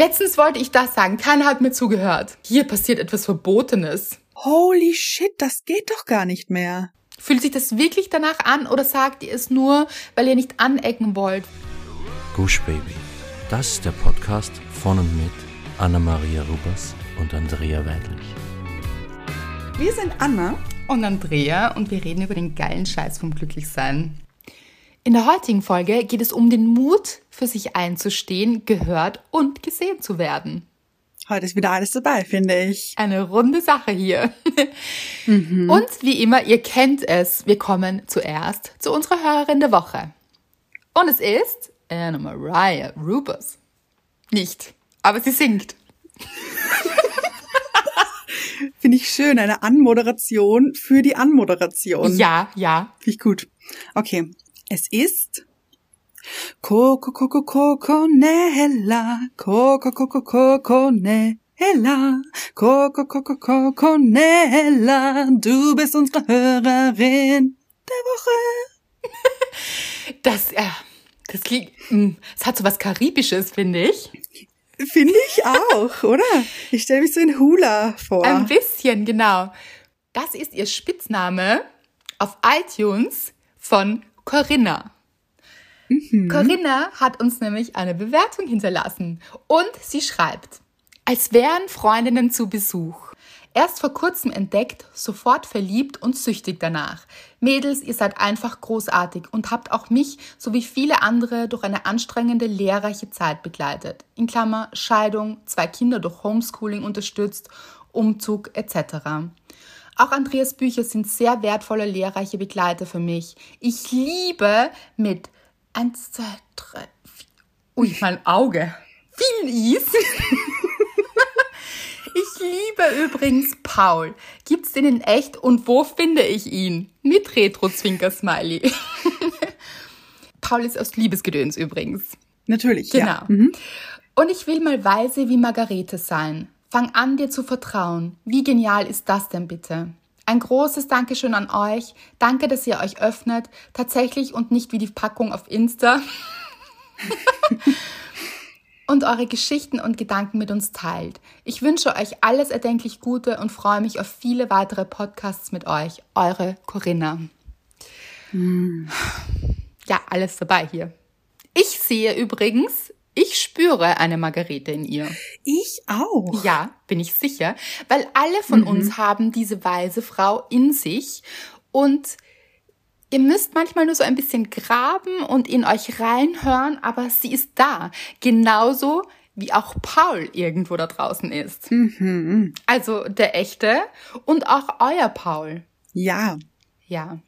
Letztens wollte ich das sagen, keiner hat mir zugehört. Hier passiert etwas Verbotenes. Holy shit, das geht doch gar nicht mehr. Fühlt sich das wirklich danach an oder sagt ihr es nur, weil ihr nicht anecken wollt? Gush Baby. Das ist der Podcast von und mit Anna-Maria Rubers und Andrea Weidlich. Wir sind Anna Und Andrea und wir reden über den geilen Scheiß vom Glücklichsein. In der heutigen Folge geht es um den Mut, für sich einzustehen, gehört und gesehen zu werden. Heute ist wieder alles dabei, finde ich. Eine runde Sache hier. Und wie immer, ihr kennt es, wir kommen zuerst zu unserer Hörerin der Woche. Und es ist Anna Mariah Rubers. Nicht, aber sie singt. Finde ich schön, eine Anmoderation für die Anmoderation. Ja, ja. Finde ich gut. Okay, es ist Coco Coco Coco Nella, Coco Coco Coco Nella, Coco Coco Coco Nella, du bist unsere Hörerin der Woche. Das, äh, das klingt, es hat so was Karibisches, finde ich. Finde ich auch, oder? Ich stelle mich so in Hula vor. Ein bisschen, genau. Das ist ihr Spitzname auf iTunes von Corinna. Corinna hat uns nämlich eine Bewertung hinterlassen und sie schreibt, als wären Freundinnen zu Besuch. Erst vor kurzem entdeckt, sofort verliebt und süchtig danach. Mädels, ihr seid einfach großartig und habt auch mich sowie viele andere durch eine anstrengende, lehrreiche Zeit begleitet. In Klammer Scheidung, zwei Kinder durch Homeschooling unterstützt, Umzug etc. Auch Andreas Bücher sind sehr wertvolle, lehrreiche Begleiter für mich. Ich liebe mit 1, 2, 3, 4. Ui, mein Auge. Viel Is. Ich liebe übrigens Paul. Gibt's den in echt und wo finde ich ihn? Mit Retro-Zwinker-Smiley. Paul ist aus Liebesgedöns übrigens. Natürlich, Genau. ja. Mhm. Und ich will mal weise wie Margarete sein. Fang an, dir zu vertrauen. Wie genial ist das denn bitte? Ein großes Dankeschön an euch. Danke, dass ihr euch öffnet. Tatsächlich und nicht wie die Packung auf Insta. und eure Geschichten und Gedanken mit uns teilt. Ich wünsche euch alles erdenklich Gute und freue mich auf viele weitere Podcasts mit euch. Eure Corinna. Ja, alles dabei hier. Ich sehe übrigens, ich spüre eine Margarete in ihr. Ich auch. Ja, bin ich sicher, weil alle von uns haben diese weise Frau in sich und ihr müsst manchmal nur so ein bisschen graben und in euch reinhören, aber sie ist da. Genauso wie auch Paul irgendwo da draußen ist. Also der echte und auch euer Paul. Ja. Ja.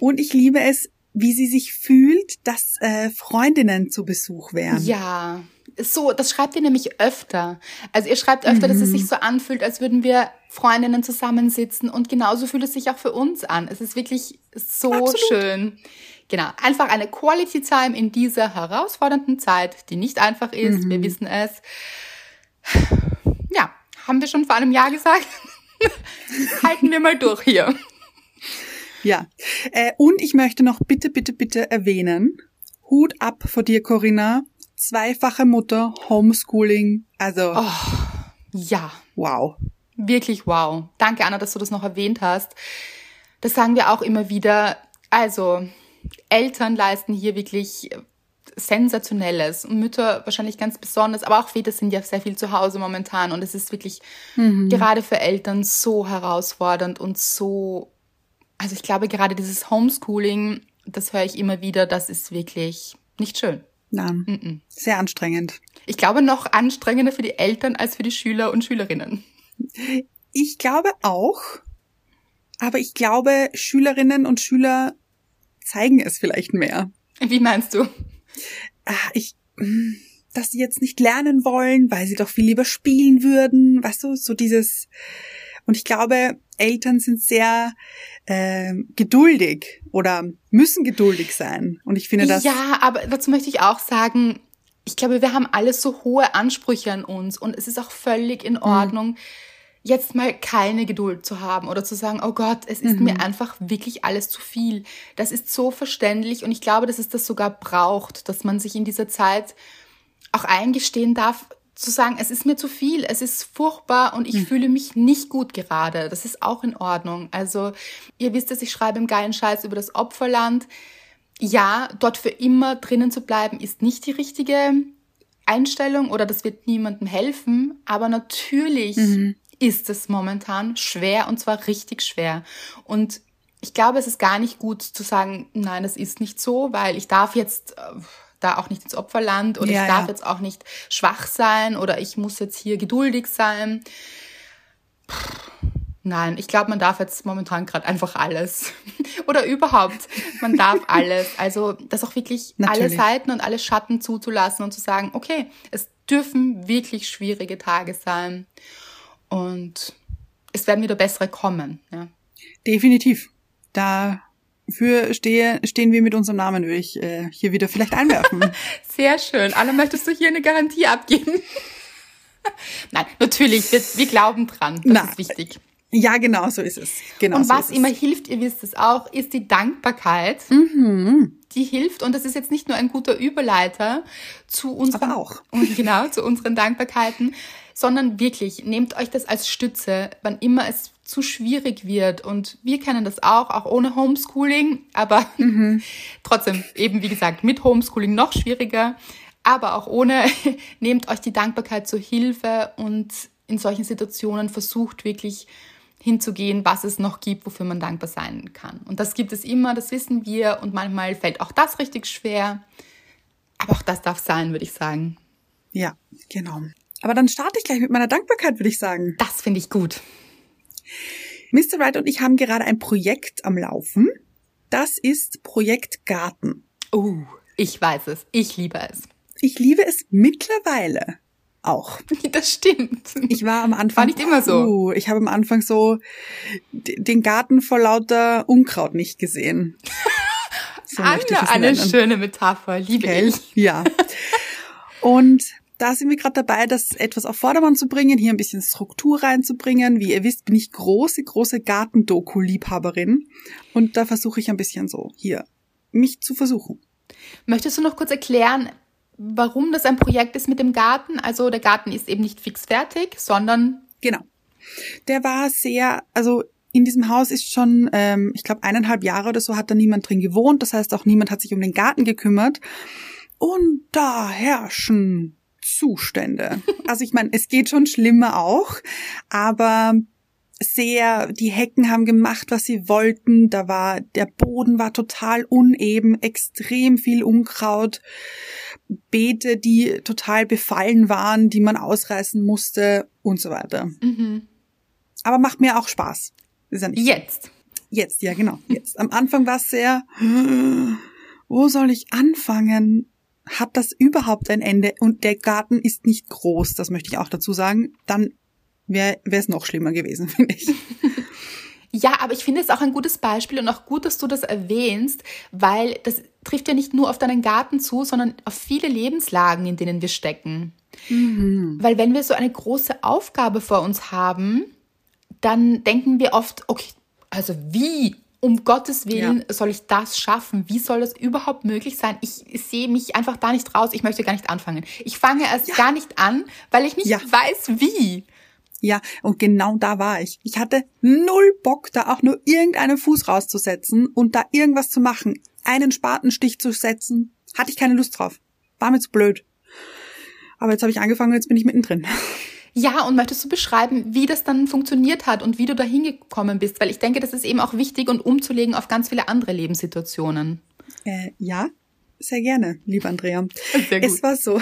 Und ich liebe es, wie sie sich fühlt, dass äh, Freundinnen zu Besuch wären. Ja, so, das schreibt ihr nämlich öfter. Also ihr schreibt öfter, dass es sich so anfühlt, als würden wir Freundinnen zusammensitzen und genauso fühlt es sich auch für uns an. Es ist wirklich so Absolut. schön. Genau, einfach eine Quality Time in dieser herausfordernden Zeit, die nicht einfach ist, wir wissen es. Ja, haben wir schon vor einem Jahr gesagt? Halten wir mal durch hier. Ja. Äh, und ich möchte noch bitte, bitte, bitte erwähnen, Hut ab vor dir, Corinna. Zweifache Mutter, Homeschooling. Also, Ja, wow. Wirklich wow. Danke, Anna, dass du das noch erwähnt hast. Das sagen wir auch immer wieder. Also, Eltern leisten hier wirklich Sensationelles. Und Mütter wahrscheinlich ganz besonders, aber auch Väter sind ja sehr viel zu Hause momentan. Und es ist wirklich gerade für Eltern so herausfordernd und so, also ich glaube gerade dieses Homeschooling, das höre ich immer wieder, das ist wirklich nicht schön. Nein. Sehr anstrengend. Ich glaube noch anstrengender für die Eltern als für die Schüler und Schülerinnen. Ich glaube auch, aber ich glaube, Schülerinnen und Schüler zeigen es vielleicht mehr. Wie meinst du? Ah, Ich, mm, dass sie jetzt nicht lernen wollen, weil sie doch viel lieber spielen würden, weißt du, so dieses. Und ich glaube, Eltern sind sehr ähm, geduldig oder müssen geduldig sein. Und ich finde das. Ja, aber dazu möchte ich auch sagen, ich glaube, wir haben alle so hohe Ansprüche an uns und es ist auch völlig in Ordnung, jetzt mal keine Geduld zu haben oder zu sagen, oh Gott, es ist mir einfach wirklich alles zu viel. Das ist so verständlich und ich glaube, dass es das sogar braucht, dass man sich in dieser Zeit auch eingestehen darf, zu sagen, es ist mir zu viel, es ist furchtbar und ich mhm. fühle mich nicht gut gerade. Das ist auch in Ordnung. Also ihr wisst es, ich schreibe im geilen Scheiß über das Opferland. Ja, dort für immer drinnen zu bleiben, ist nicht die richtige Einstellung oder das wird niemandem helfen. Aber natürlich mhm. ist es momentan schwer und zwar richtig schwer. Und ich glaube, es ist gar nicht gut zu sagen, nein, das ist nicht so, weil ich darf jetzt äh, da auch nicht ins Opferland oder ja, ich darf ja. jetzt auch nicht schwach sein oder ich muss jetzt hier geduldig sein. Nein, ich glaube, man darf jetzt momentan gerade einfach alles. oder überhaupt, man darf alles. Also das auch wirklich Natürlich. alle Seiten und alle Schatten zuzulassen und zu sagen, okay, es dürfen wirklich schwierige Tage sein. Und es werden wieder bessere kommen. Ja. Definitiv. Da für stehe, stehen wir mit unserem Namen, würde ich äh, hier wieder vielleicht einwerfen. Sehr schön. Anna, möchtest du hier eine Garantie abgeben? Nein, natürlich, wir, wir glauben dran. Das Na, ist wichtig. Ja, genau so ist es. Genau und so was immer es. hilft, ihr wisst es auch, ist die Dankbarkeit. Mhm. Die hilft und das ist jetzt nicht nur ein guter Überleiter zu unseren, Aber auch. genau, zu unseren Dankbarkeiten, sondern wirklich nehmt euch das als Stütze, wann immer es zu schwierig wird. Und wir kennen das auch, auch ohne Homeschooling, aber mhm. trotzdem eben, wie gesagt, mit Homeschooling noch schwieriger. Aber auch ohne, nehmt euch die Dankbarkeit zur Hilfe und in solchen Situationen versucht wirklich hinzugehen, was es noch gibt, wofür man dankbar sein kann. Und das gibt es immer, das wissen wir. Und manchmal fällt auch das richtig schwer. Aber auch das darf sein, würde ich sagen. Ja, genau. Aber dann starte ich gleich mit meiner Dankbarkeit, würde ich sagen. Das finde ich gut. Mr. Wright und ich haben gerade ein Projekt am Laufen. Das ist Projekt Garten. Oh, ich weiß es. Ich liebe es. Ich liebe es mittlerweile auch. Das stimmt. Ich war am Anfang. War nicht immer so. Uh, ich habe am Anfang so den Garten vor lauter Unkraut nicht gesehen. So Anna, eine schöne Metapher, liebe okay. ich. Ja. Und da sind wir gerade dabei, das etwas auf Vordermann zu bringen, hier ein bisschen Struktur reinzubringen. Wie ihr wisst, bin ich große, große Gartendoku-Liebhaberin. Und da versuche ich ein bisschen so hier mich zu versuchen. Möchtest du noch kurz erklären, warum das ein Projekt ist mit dem Garten? Also der Garten ist eben nicht fix fertig, sondern. Genau. Der war sehr, also in diesem Haus ist schon, ähm, ich glaube, eineinhalb Jahre oder so hat da niemand drin gewohnt. Das heißt, auch niemand hat sich um den Garten gekümmert. Und da herrschen Zustände. Also ich meine, es geht schon schlimmer auch, aber sehr, die Hecken haben gemacht, was sie wollten. Da war, der Boden war total uneben, extrem viel Unkraut, Beete, die total befallen waren, die man ausreißen musste und so weiter. Mhm. Aber macht mir auch Spaß. Ist ja nicht Jetzt. So. Jetzt, ja, genau. Jetzt. Am Anfang war es sehr, wo soll ich anfangen? Hat das überhaupt ein Ende und der Garten ist nicht groß, das möchte ich auch dazu sagen, dann wäre es noch schlimmer gewesen, finde ich. Ja, aber ich finde es auch ein gutes Beispiel und auch gut, dass du das erwähnst, weil das trifft ja nicht nur auf deinen Garten zu, sondern auf viele Lebenslagen, in denen wir stecken. Mhm. Weil wenn wir so eine große Aufgabe vor uns haben, dann denken wir oft, okay, also wie um Gottes Willen ja. soll ich das schaffen? Wie soll das überhaupt möglich sein? Ich sehe mich einfach da nicht raus. Ich möchte gar nicht anfangen. Ich fange erst ja. gar nicht an, weil ich nicht ja. weiß, wie. Ja, und genau da war ich. Ich hatte null Bock, da auch nur irgendeinen Fuß rauszusetzen und da irgendwas zu machen. Einen Spatenstich zu setzen, hatte ich keine Lust drauf. War mir zu blöd. Aber jetzt habe ich angefangen und jetzt bin ich mittendrin. Ja, und möchtest du beschreiben, wie das dann funktioniert hat und wie du da hingekommen bist? Weil ich denke, das ist eben auch wichtig und umzulegen auf ganz viele andere Lebenssituationen. Äh, ja, sehr gerne, lieber Andrea. Sehr gut. Es war so.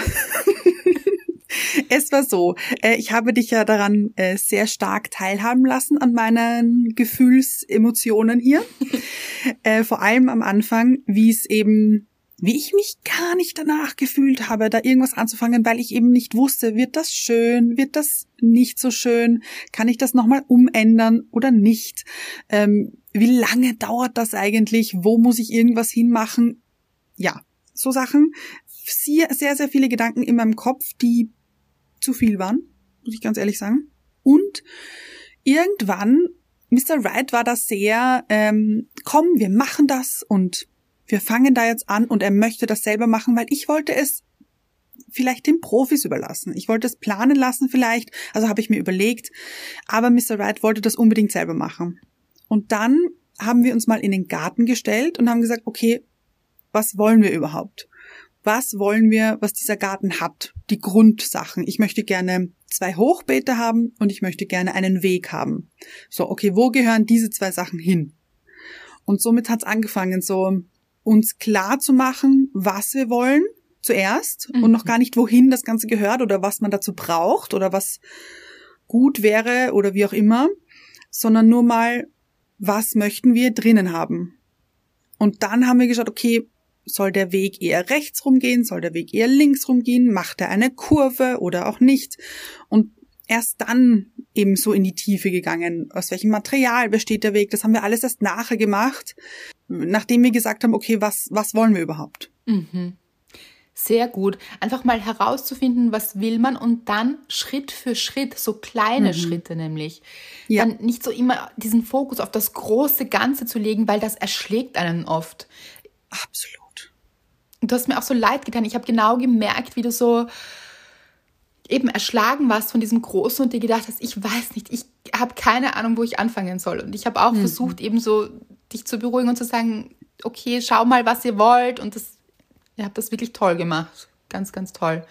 es war so. Äh, ich habe dich ja daran äh, sehr stark teilhaben lassen an meinen Gefühlsemotionen hier. äh, vor allem am Anfang, wie es eben wie ich mich gar nicht danach gefühlt habe, da irgendwas anzufangen, weil ich eben nicht wusste, wird das schön, wird das nicht so schön, kann ich das nochmal umändern oder nicht? Ähm, wie lange dauert das eigentlich? Wo muss ich irgendwas hinmachen? Ja, so Sachen. Sehr, sehr, sehr viele Gedanken in meinem Kopf, die zu viel waren, muss ich ganz ehrlich sagen. Und irgendwann, Mr. Wright war da sehr, ähm, komm, wir machen das und wir fangen da jetzt an und er möchte das selber machen, weil ich wollte es vielleicht den Profis überlassen. Ich wollte es planen lassen vielleicht, also habe ich mir überlegt, aber Mr. Wright wollte das unbedingt selber machen. Und dann haben wir uns mal in den Garten gestellt und haben gesagt, okay, was wollen wir überhaupt? Was wollen wir, was dieser Garten hat? Die Grundsachen. Ich möchte gerne zwei Hochbeete haben und ich möchte gerne einen Weg haben. So, okay, wo gehören diese zwei Sachen hin? Und somit hat es angefangen, so uns klar zu machen, was wir wollen zuerst mhm. und noch gar nicht, wohin das Ganze gehört oder was man dazu braucht oder was gut wäre oder wie auch immer, sondern nur mal, was möchten wir drinnen haben. Und dann haben wir geschaut, okay, soll der Weg eher rechts rumgehen, soll der Weg eher links rumgehen, macht er eine Kurve oder auch nicht. Und erst dann eben so in die Tiefe gegangen. Aus welchem Material besteht der Weg? Das haben wir alles erst nachher gemacht, nachdem wir gesagt haben, okay, was, was wollen wir überhaupt? Mhm. Sehr gut. Einfach mal herauszufinden, was will man und dann Schritt für Schritt, so kleine mhm. Schritte nämlich. Ja. Dann nicht so immer diesen Fokus auf das große Ganze zu legen, weil das erschlägt einen oft. Absolut. Du hast mir auch so leid getan. Ich habe genau gemerkt, wie du so eben erschlagen warst von diesem Großen und dir gedacht hast, ich weiß nicht, ich habe keine Ahnung, wo ich anfangen soll. Und ich habe auch mhm. versucht, eben so dich zu beruhigen und zu sagen, okay, schau mal, was ihr wollt. Und das, ihr habt das wirklich toll gemacht. Ganz, ganz toll.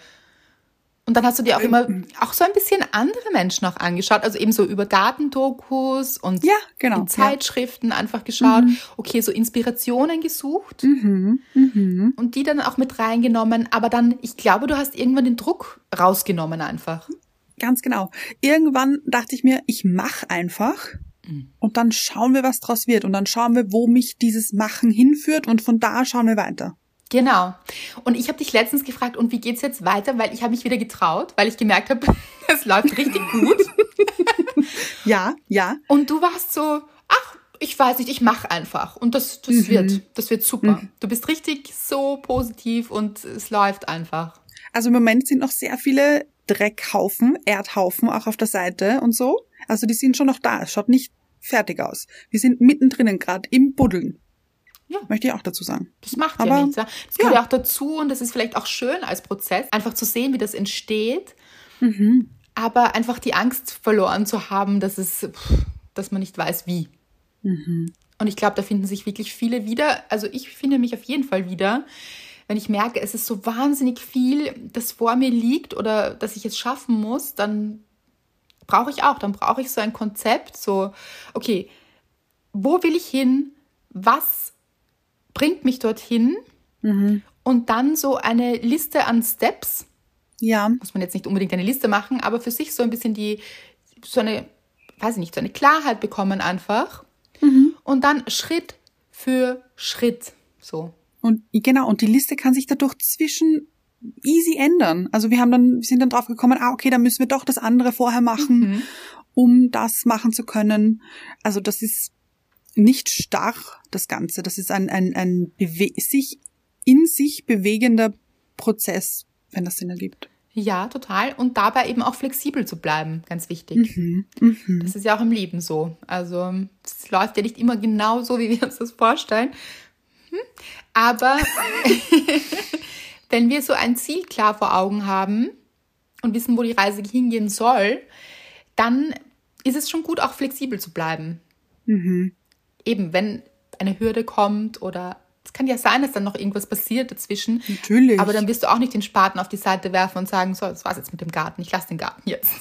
Und dann hast du dir auch immer auch so ein bisschen andere Menschen auch angeschaut, also eben so über Datendokus und ja, genau, Zeitschriften ja. einfach geschaut, mhm. okay, so Inspirationen gesucht mhm, mhm. und die dann auch mit reingenommen. Aber dann, ich glaube, du hast irgendwann den Druck rausgenommen einfach. Ganz genau. Irgendwann dachte ich mir, ich mache einfach mhm. und dann schauen wir, was draus wird und dann schauen wir, wo mich dieses Machen hinführt und von da schauen wir weiter. Genau. Und ich habe dich letztens gefragt, und wie geht's jetzt weiter? Weil ich habe mich wieder getraut, weil ich gemerkt habe, es läuft richtig gut. ja, ja. Und du warst so, ach, ich weiß nicht, ich mache einfach. Und das, das mhm. wird, das wird super. Mhm. Du bist richtig so positiv und es läuft einfach. Also im Moment sind noch sehr viele Dreckhaufen, Erdhaufen auch auf der Seite und so. Also die sind schon noch da. Es schaut nicht fertig aus. Wir sind mittendrin gerade im Buddeln. Ja. Möchte ich auch dazu sagen. Das macht Aber, ja nichts. Das gehört ja. auch dazu und das ist vielleicht auch schön als Prozess, einfach zu sehen, wie das entsteht. Mhm. Aber einfach die Angst verloren zu haben, dass es, dass man nicht weiß, wie. Mhm. Und ich glaube, da finden sich wirklich viele wieder. Also ich finde mich auf jeden Fall wieder, wenn ich merke, es ist so wahnsinnig viel, das vor mir liegt oder dass ich es schaffen muss, dann brauche ich auch, dann brauche ich so ein Konzept, so, okay, wo will ich hin? Was bringt mich dorthin mhm. und dann so eine Liste an Steps. Ja. Muss man jetzt nicht unbedingt eine Liste machen, aber für sich so ein bisschen die, so eine, weiß ich nicht, so eine Klarheit bekommen einfach. Mhm. Und dann Schritt für Schritt so. Und genau, und die Liste kann sich dadurch zwischen easy ändern. Also wir haben dann, wir sind dann drauf gekommen, ah, okay, dann müssen wir doch das andere vorher machen, mhm. um das machen zu können. Also das ist nicht starr, das Ganze. Das ist ein, ein, ein sich in sich bewegender Prozess, wenn das Sinn ergibt. Ja, total. Und dabei eben auch flexibel zu bleiben, ganz wichtig. Mhm, mh. Das ist ja auch im Leben so. Also es läuft ja nicht immer genau so, wie wir uns das vorstellen. Hm? Aber wenn wir so ein Ziel klar vor Augen haben und wissen, wo die Reise hingehen soll, dann ist es schon gut, auch flexibel zu bleiben. Mhm eben, wenn eine Hürde kommt oder es kann ja sein, dass dann noch irgendwas passiert dazwischen. Natürlich. Aber dann wirst du auch nicht den Spaten auf die Seite werfen und sagen, so, das war's jetzt mit dem Garten, ich lasse den Garten jetzt.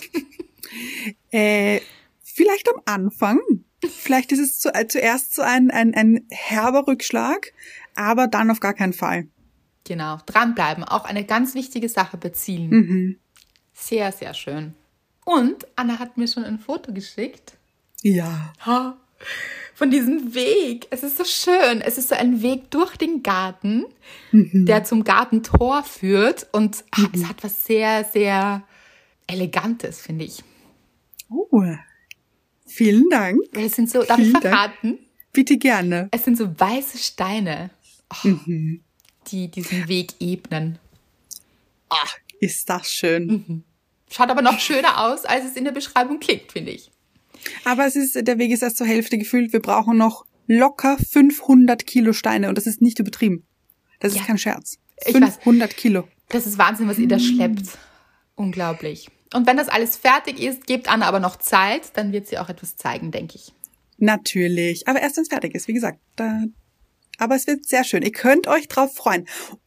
äh, vielleicht am Anfang. Vielleicht ist es zu, äh, zuerst so ein, ein, ein herber Rückschlag, aber dann auf gar keinen Fall. Genau, dranbleiben, auch eine ganz wichtige Sache beziehen. Mhm. Sehr, sehr schön. Und Anna hat mir schon ein Foto geschickt. Ja. Ha von diesem Weg. Es ist so schön. Es ist so ein Weg durch den Garten, mhm. der zum Gartentor führt. Und mhm. es hat was sehr, sehr Elegantes, finde ich. Oh, vielen Dank. Es sind so, darf vielen ich verraten? Dank. Bitte gerne. Es sind so weiße Steine, oh, mhm. die diesen Weg ebnen. Ach, ist das schön. Mhm. Schaut aber noch schöner aus, als es in der Beschreibung klingt, finde ich. Aber es ist, der Weg ist erst zur Hälfte gefüllt. Wir brauchen noch locker 500 Kilo Steine und das ist nicht übertrieben. Das ja. ist kein Scherz. 500 weiß, Kilo. Das ist Wahnsinn, was ihr da schleppt. Unglaublich. Und wenn das alles fertig ist, gebt Anna aber noch Zeit, dann wird sie auch etwas zeigen, denke ich. Natürlich. Aber erst wenn es fertig ist, wie gesagt. Da, aber es wird sehr schön. Ihr könnt euch drauf freuen.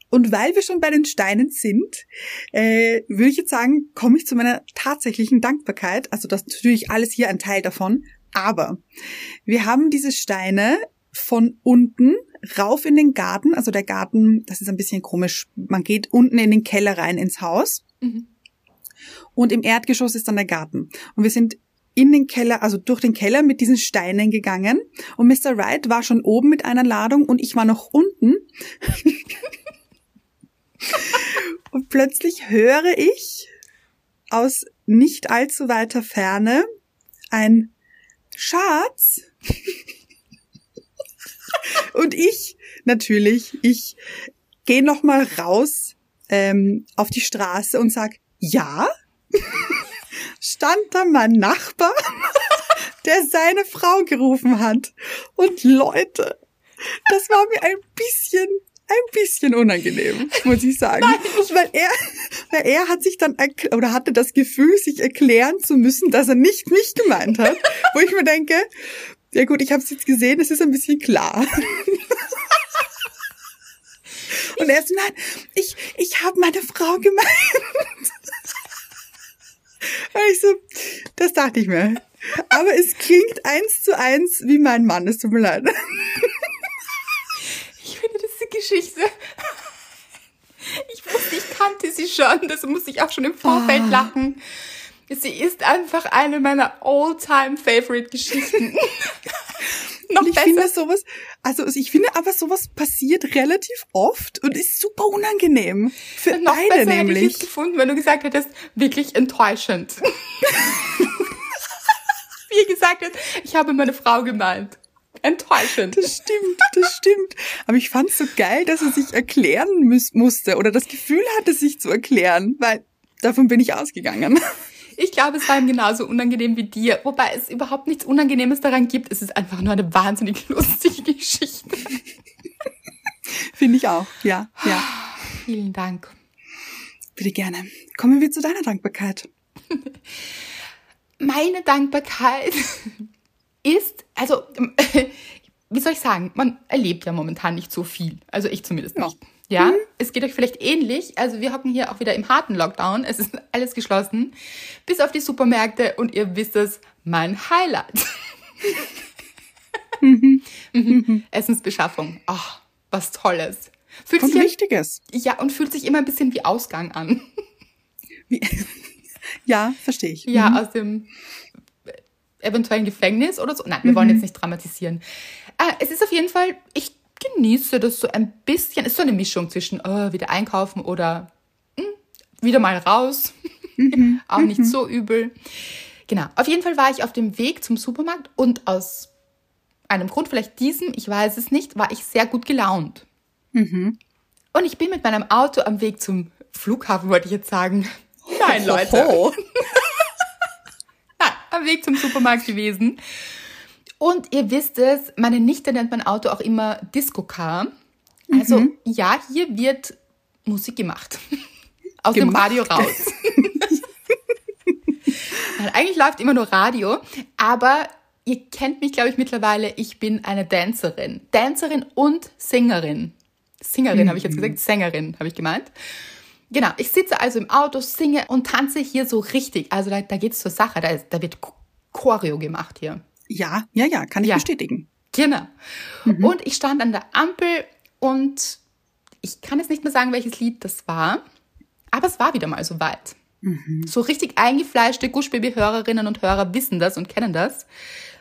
Und weil wir schon bei den Steinen sind, äh, würde ich jetzt sagen, komme ich zu meiner tatsächlichen Dankbarkeit. Also das ist natürlich alles hier ein Teil davon. Aber wir haben diese Steine von unten rauf in den Garten. Also der Garten, das ist ein bisschen komisch. Man geht unten in den Keller rein ins Haus. Mhm. Und im Erdgeschoss ist dann der Garten. Und wir sind in den Keller, also durch den Keller mit diesen Steinen gegangen. Und Mr. Wright war schon oben mit einer Ladung und ich war noch unten. und plötzlich höre ich aus nicht allzu weiter Ferne ein Schatz. und ich, natürlich, ich gehe noch mal raus ähm, auf die Straße und sag, ja, stand da mein Nachbar, der seine Frau gerufen hat. Und Leute, das war mir ein bisschen ein bisschen unangenehm, muss ich sagen. Nein, weil er, weil er hat sich dann oder hatte das Gefühl, sich erklären zu müssen, dass er nicht mich gemeint hat. wo ich mir denke, ja gut, ich habe es jetzt gesehen, es ist ein bisschen klar. Und er ist, nein, ich, ich habe meine Frau gemeint. Und ich so, das dachte ich mir. Aber es klingt eins zu eins wie mein Mann, es tut mir leid. Ich finde diese Geschichte. Ich wusste, ich kannte sie schon, das musste ich auch schon im Vorfeld oh. lachen. Sie ist einfach eine meiner all-time favorite Geschichten. Noch ich besser. finde sowas, also ich finde aber sowas passiert relativ oft und ist super unangenehm. Für Noch beide besser nämlich. Hätte ich es gefunden, wenn du gesagt hättest, wirklich enttäuschend. Wie gesagt hast, ich habe meine Frau gemeint. Enttäuschend. Das stimmt, das stimmt. Aber ich fand es so geil, dass er sich erklären muss, musste oder das Gefühl hatte, sich zu erklären, weil davon bin ich ausgegangen. Ich glaube, es war ihm genauso unangenehm wie dir, wobei es überhaupt nichts Unangenehmes daran gibt. Es ist einfach nur eine wahnsinnig lustige Geschichte. Finde ich auch, ja, ja. Vielen Dank. Bitte gerne. Kommen wir zu deiner Dankbarkeit. Meine Dankbarkeit ist, also, wie soll ich sagen, man erlebt ja momentan nicht so viel. Also ich zumindest nicht. Ja. Mhm. es geht euch vielleicht ähnlich. Also wir hocken hier auch wieder im harten Lockdown. Es ist alles geschlossen. Bis auf die Supermärkte und ihr wisst es, mein Highlight. mhm. Mhm. Essensbeschaffung. Ach, was Tolles. Fühlt und sich Wichtiges. Ja, und fühlt sich immer ein bisschen wie Ausgang an. Wie? Ja, verstehe ich. Ja, mhm. aus dem eventuellen Gefängnis oder so. Nein, wir wollen mhm. jetzt nicht dramatisieren. Äh, es ist auf jeden Fall, ich genieße das so ein bisschen. Ist so eine Mischung zwischen oh, wieder einkaufen oder mh, hm, wieder mal raus. Mhm. Auch nicht mhm. so übel. Genau. Auf jeden Fall war ich auf dem Weg zum Supermarkt und aus einem Grund, vielleicht diesem, ich weiß es nicht, war ich sehr gut gelaunt. Mhm. Und ich bin mit meinem Auto am Weg zum Flughafen, wollte ich jetzt sagen. Nein, Leute. Nein, am Weg zum Supermarkt gewesen. Und ihr wisst es, meine Nichte nennt mein Auto auch immer Disco Car. Also mhm. ja, hier wird Musik gemacht. Aus gemacht. dem Radio raus. Eigentlich läuft immer nur Radio, aber ihr kennt mich, glaube ich, mittlerweile. Ich bin eine Dancerin. Dancerin und Sängerin. Sängerin mhm. habe ich jetzt gesagt, Sängerin habe ich gemeint. Genau, ich sitze also im Auto, singe und tanze hier so richtig. Also da, da geht es zur Sache, da, da wird Choreo gemacht hier. Ja, ja, ja, kann ich ja. bestätigen. Genau. Mhm. Und ich stand an der Ampel und ich kann jetzt nicht mehr sagen, welches Lied das war, aber es war wieder mal so weit. Mhm. So richtig eingefleischte Guschbaby-Hörerinnen und Hörer wissen das und kennen das,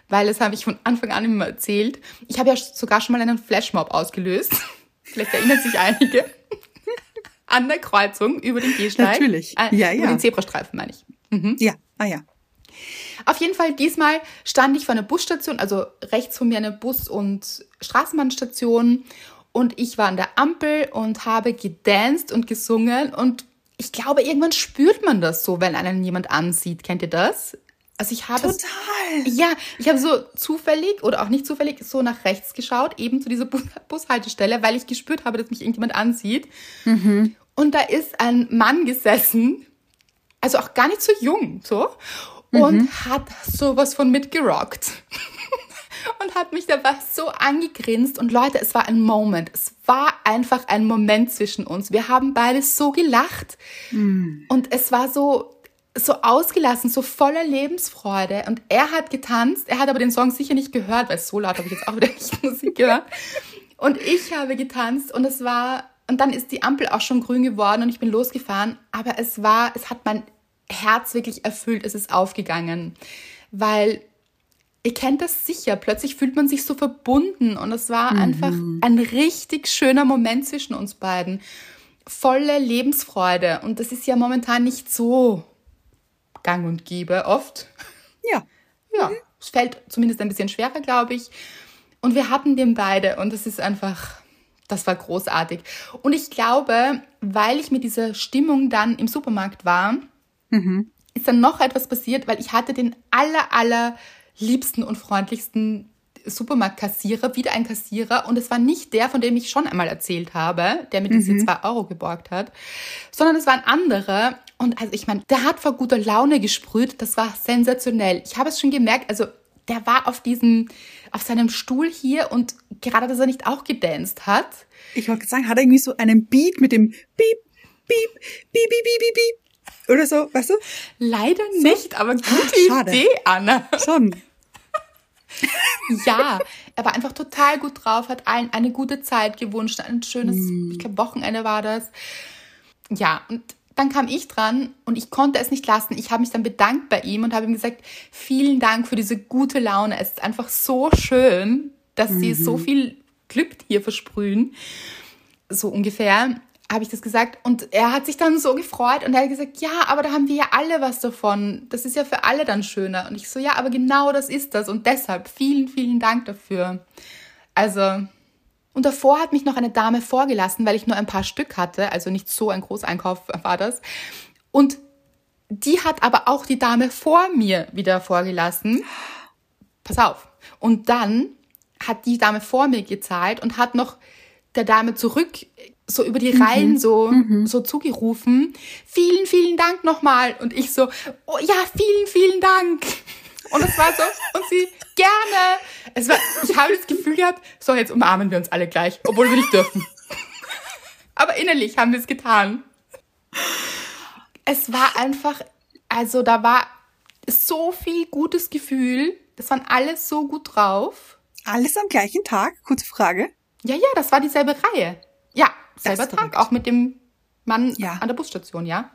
weil das habe ich von Anfang an immer erzählt. Ich habe ja sogar schon mal einen Flashmob ausgelöst. Vielleicht erinnern sich einige. an der Kreuzung über den Gehsteig. Natürlich. Äh, ja, über ja. den Zebrastreifen, meine ich. Mhm. Ja, ah ja. Auf jeden Fall, diesmal stand ich vor einer Busstation, also rechts von mir eine Bus- und Straßenbahnstation. Und ich war an der Ampel und habe gedanced und gesungen. Und ich glaube, irgendwann spürt man das so, wenn einen jemand ansieht. Kennt ihr das? Also ich habe total. Es, ja, ich habe so zufällig oder auch nicht zufällig so nach rechts geschaut, eben zu dieser Bus Bushaltestelle, weil ich gespürt habe, dass mich irgendjemand ansieht. Mhm. Und da ist ein Mann gesessen, also auch gar nicht so jung, so, und mhm. hat sowas von mitgerockt. und hat mich dabei so angegrinst. Und Leute, es war ein Moment. Es war einfach ein Moment zwischen uns. Wir haben beide so gelacht. Mhm. Und es war so, so ausgelassen, so voller Lebensfreude. Und er hat getanzt. Er hat aber den Song sicher nicht gehört, weil so laut habe ich jetzt auch wieder nicht Musik gehört. Und ich habe getanzt und es war, und dann ist die Ampel auch schon grün geworden und ich bin losgefahren. Aber es war, es hat mein Herz wirklich erfüllt. Es ist aufgegangen. Weil ihr kennt das sicher. Plötzlich fühlt man sich so verbunden und es war mhm. einfach ein richtig schöner Moment zwischen uns beiden. Volle Lebensfreude und das ist ja momentan nicht so gang und gäbe oft. Ja. Ja, mhm. es fällt zumindest ein bisschen schwerer, glaube ich. Und wir hatten den beide und das ist einfach, das war großartig. Und ich glaube, weil ich mit dieser Stimmung dann im Supermarkt war, mhm. ist dann noch etwas passiert, weil ich hatte den aller, aller liebsten und freundlichsten Supermarktkassierer, wieder ein Kassierer. Und es war nicht der, von dem ich schon einmal erzählt habe, der mir diese mhm. zwei Euro geborgt hat, sondern es war ein anderer. Und also ich meine, der hat vor guter Laune gesprüht. Das war sensationell. Ich habe es schon gemerkt. Also der war auf diesem, auf seinem Stuhl hier und gerade, dass er nicht auch gedanced hat. Ich wollte sagen, hat er irgendwie so einen Beat mit dem Beep, Beep, Beep, Beep, Beep, Beep, Beep. Oder so, weißt du? Leider nicht, aber gute Ach, Idee, Anna. Schon. ja, er war einfach total gut drauf, hat allen eine gute Zeit gewünscht, ein schönes, mm. ich glaube, Wochenende war das. Ja, und dann kam ich dran und ich konnte es nicht lassen. Ich habe mich dann bedankt bei ihm und habe ihm gesagt, vielen Dank für diese gute Laune. Es ist einfach so schön, dass mhm. Sie so viel Glück hier versprühen. So ungefähr habe ich das gesagt und er hat sich dann so gefreut und er hat gesagt, ja, aber da haben wir ja alle was davon. Das ist ja für alle dann schöner. Und ich so, ja, aber genau das ist das und deshalb vielen, vielen Dank dafür. Also, und davor hat mich noch eine Dame vorgelassen, weil ich nur ein paar Stück hatte, also nicht so ein Großeinkauf war das. Und die hat aber auch die Dame vor mir wieder vorgelassen. Pass auf. Und dann hat die Dame vor mir gezahlt und hat noch der Dame zurück so über die Reihen mhm. so, mhm. so zugerufen. Vielen, vielen Dank nochmal. Und ich so, oh ja, vielen, vielen Dank. Und es war so, und sie, gerne. Es war, ich habe das Gefühl gehabt, so, jetzt umarmen wir uns alle gleich, obwohl wir nicht dürfen. Aber innerlich haben wir es getan. Es war einfach, also da war so viel gutes Gefühl. Das waren alles so gut drauf. Alles am gleichen Tag? Kurze Frage. Ja, ja, das war dieselbe Reihe. Ja, selber Tag, auch mit dem Mann ja. an der Busstation, ja.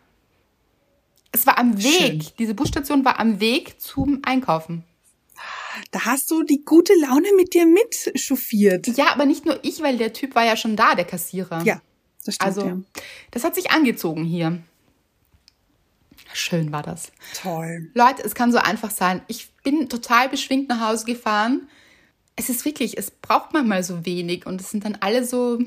Es war am Weg, Schön. diese Busstation war am Weg zum Einkaufen. Da hast du die gute Laune mit dir mitchauffiert. Ja, aber nicht nur ich, weil der Typ war ja schon da, der Kassierer. Ja, das stimmt. Also, ja. das hat sich angezogen hier. Schön war das. Toll. Leute, es kann so einfach sein. Ich bin total beschwingt nach Hause gefahren. Es ist wirklich, es braucht manchmal so wenig und es sind dann alle so,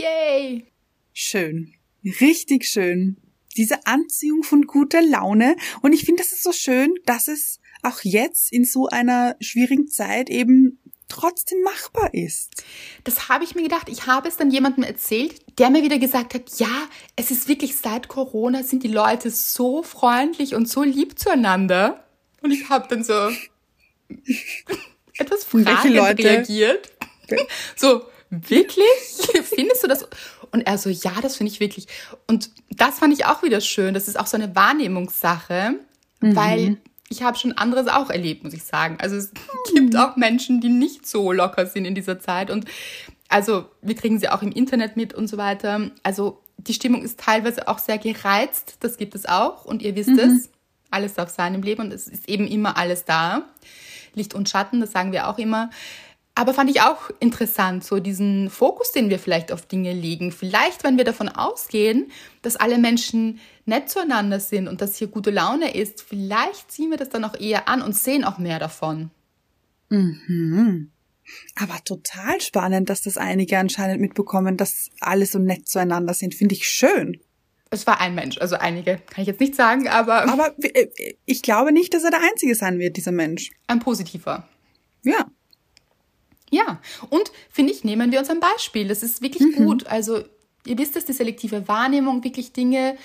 Yay! Schön. Richtig schön. Diese Anziehung von guter Laune. Und ich finde, das ist so schön, dass es auch jetzt in so einer schwierigen Zeit eben trotzdem machbar ist. Das habe ich mir gedacht. Ich habe es dann jemandem erzählt, der mir wieder gesagt hat, ja, es ist wirklich seit Corona sind die Leute so freundlich und so lieb zueinander. Und ich habe dann so etwas fragend reagiert. So, wirklich? Findest du das? Und er so, ja, das finde ich wirklich. Und das fand ich auch wieder schön. Das ist auch so eine Wahrnehmungssache, mhm. weil ich habe schon anderes auch erlebt, muss ich sagen. Also es gibt auch Menschen, die nicht so locker sind in dieser Zeit. Und also wir kriegen sie auch im Internet mit und so weiter. Also die Stimmung ist teilweise auch sehr gereizt. Das gibt es auch. Und ihr wisst mhm. es. Alles auf seinem Leben. Und es ist eben immer alles da. Licht und Schatten, das sagen wir auch immer. Aber fand ich auch interessant, so diesen Fokus, den wir vielleicht auf Dinge legen. Vielleicht, wenn wir davon ausgehen, dass alle Menschen nett zueinander sind und dass hier gute Laune ist, vielleicht ziehen wir das dann auch eher an und sehen auch mehr davon. Mhm. Aber total spannend, dass das einige anscheinend mitbekommen, dass alle so nett zueinander sind. Finde ich schön. Es war ein Mensch, also einige, kann ich jetzt nicht sagen, aber. Aber äh, ich glaube nicht, dass er der Einzige sein wird, dieser Mensch. Ein positiver. Ja. Ja, und finde ich, nehmen wir uns ein Beispiel. Das ist wirklich mhm. gut. Also ihr wisst es, die selektive Wahrnehmung, wirklich Dinge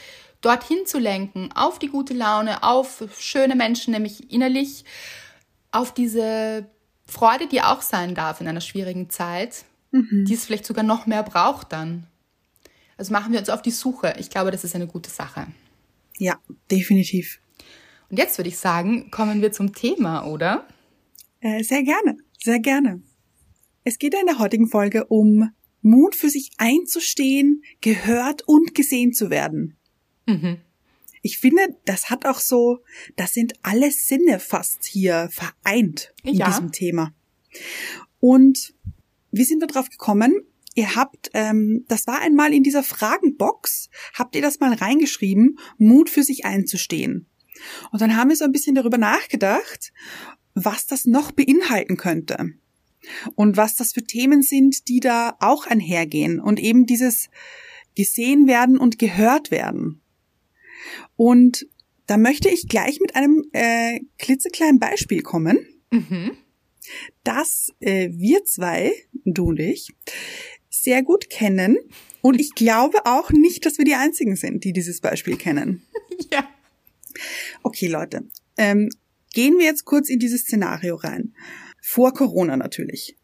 dorthin zu lenken, auf die gute Laune, auf schöne Menschen, nämlich innerlich, auf diese Freude, die auch sein darf in einer schwierigen Zeit, mhm. die es vielleicht sogar noch mehr braucht dann. Also machen wir uns auf die Suche. Ich glaube, das ist eine gute Sache. Ja, definitiv. Und jetzt würde ich sagen, kommen wir zum Thema, oder? Äh, sehr gerne, sehr gerne. Es geht in der heutigen Folge um Mut für sich einzustehen, gehört und gesehen zu werden. Mhm. Ich finde, das hat auch so, das sind alle Sinne fast hier vereint in ja. diesem Thema. Und wie sind wir drauf gekommen? Ihr habt, ähm, das war einmal in dieser Fragenbox, habt ihr das mal reingeschrieben, Mut für sich einzustehen. Und dann haben wir so ein bisschen darüber nachgedacht, was das noch beinhalten könnte. Und was das für Themen sind, die da auch einhergehen. Und eben dieses gesehen werden und gehört werden. Und da möchte ich gleich mit einem äh, klitzekleinen Beispiel kommen, mhm. dass äh, wir zwei, du und ich, sehr gut kennen. Und ich glaube auch nicht, dass wir die Einzigen sind, die dieses Beispiel kennen. ja. Okay, Leute. Ähm, gehen wir jetzt kurz in dieses Szenario rein. Vor Corona natürlich.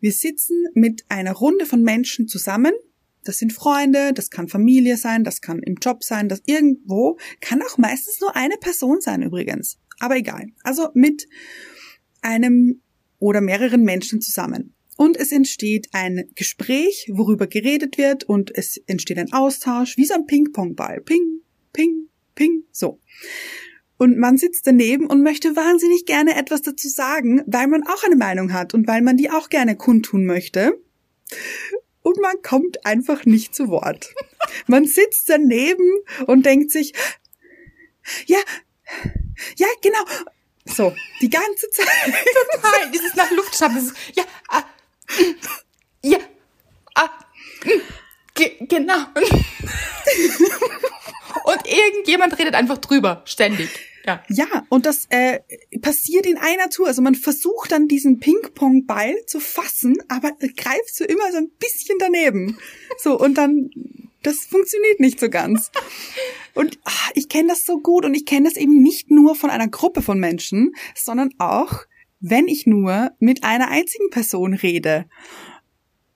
Wir sitzen mit einer Runde von Menschen zusammen. Das sind Freunde, das kann Familie sein, das kann im Job sein, das irgendwo, kann auch meistens nur eine Person sein übrigens. Aber egal. Also mit einem oder mehreren Menschen zusammen und es entsteht ein Gespräch, worüber geredet wird und es entsteht ein Austausch, wie so ein Ping-Pong-Ball. Ping, ping, ping, so. Und man sitzt daneben und möchte wahnsinnig gerne etwas dazu sagen, weil man auch eine Meinung hat und weil man die auch gerne kundtun möchte. Und man kommt einfach nicht zu Wort. Man sitzt daneben und denkt sich, ja, ja, genau. So, die ganze Zeit. Total, dieses nach Luft schaffen. Ja, ah, ja. Ah. Ge genau. und irgendjemand redet einfach drüber, ständig. Ja. ja, und das äh, passiert in einer Tour. Also man versucht dann diesen Ping-Pong-Ball zu fassen, aber greift so immer so ein bisschen daneben. So, und dann, das funktioniert nicht so ganz. Und ach, ich kenne das so gut und ich kenne das eben nicht nur von einer Gruppe von Menschen, sondern auch wenn ich nur mit einer einzigen Person rede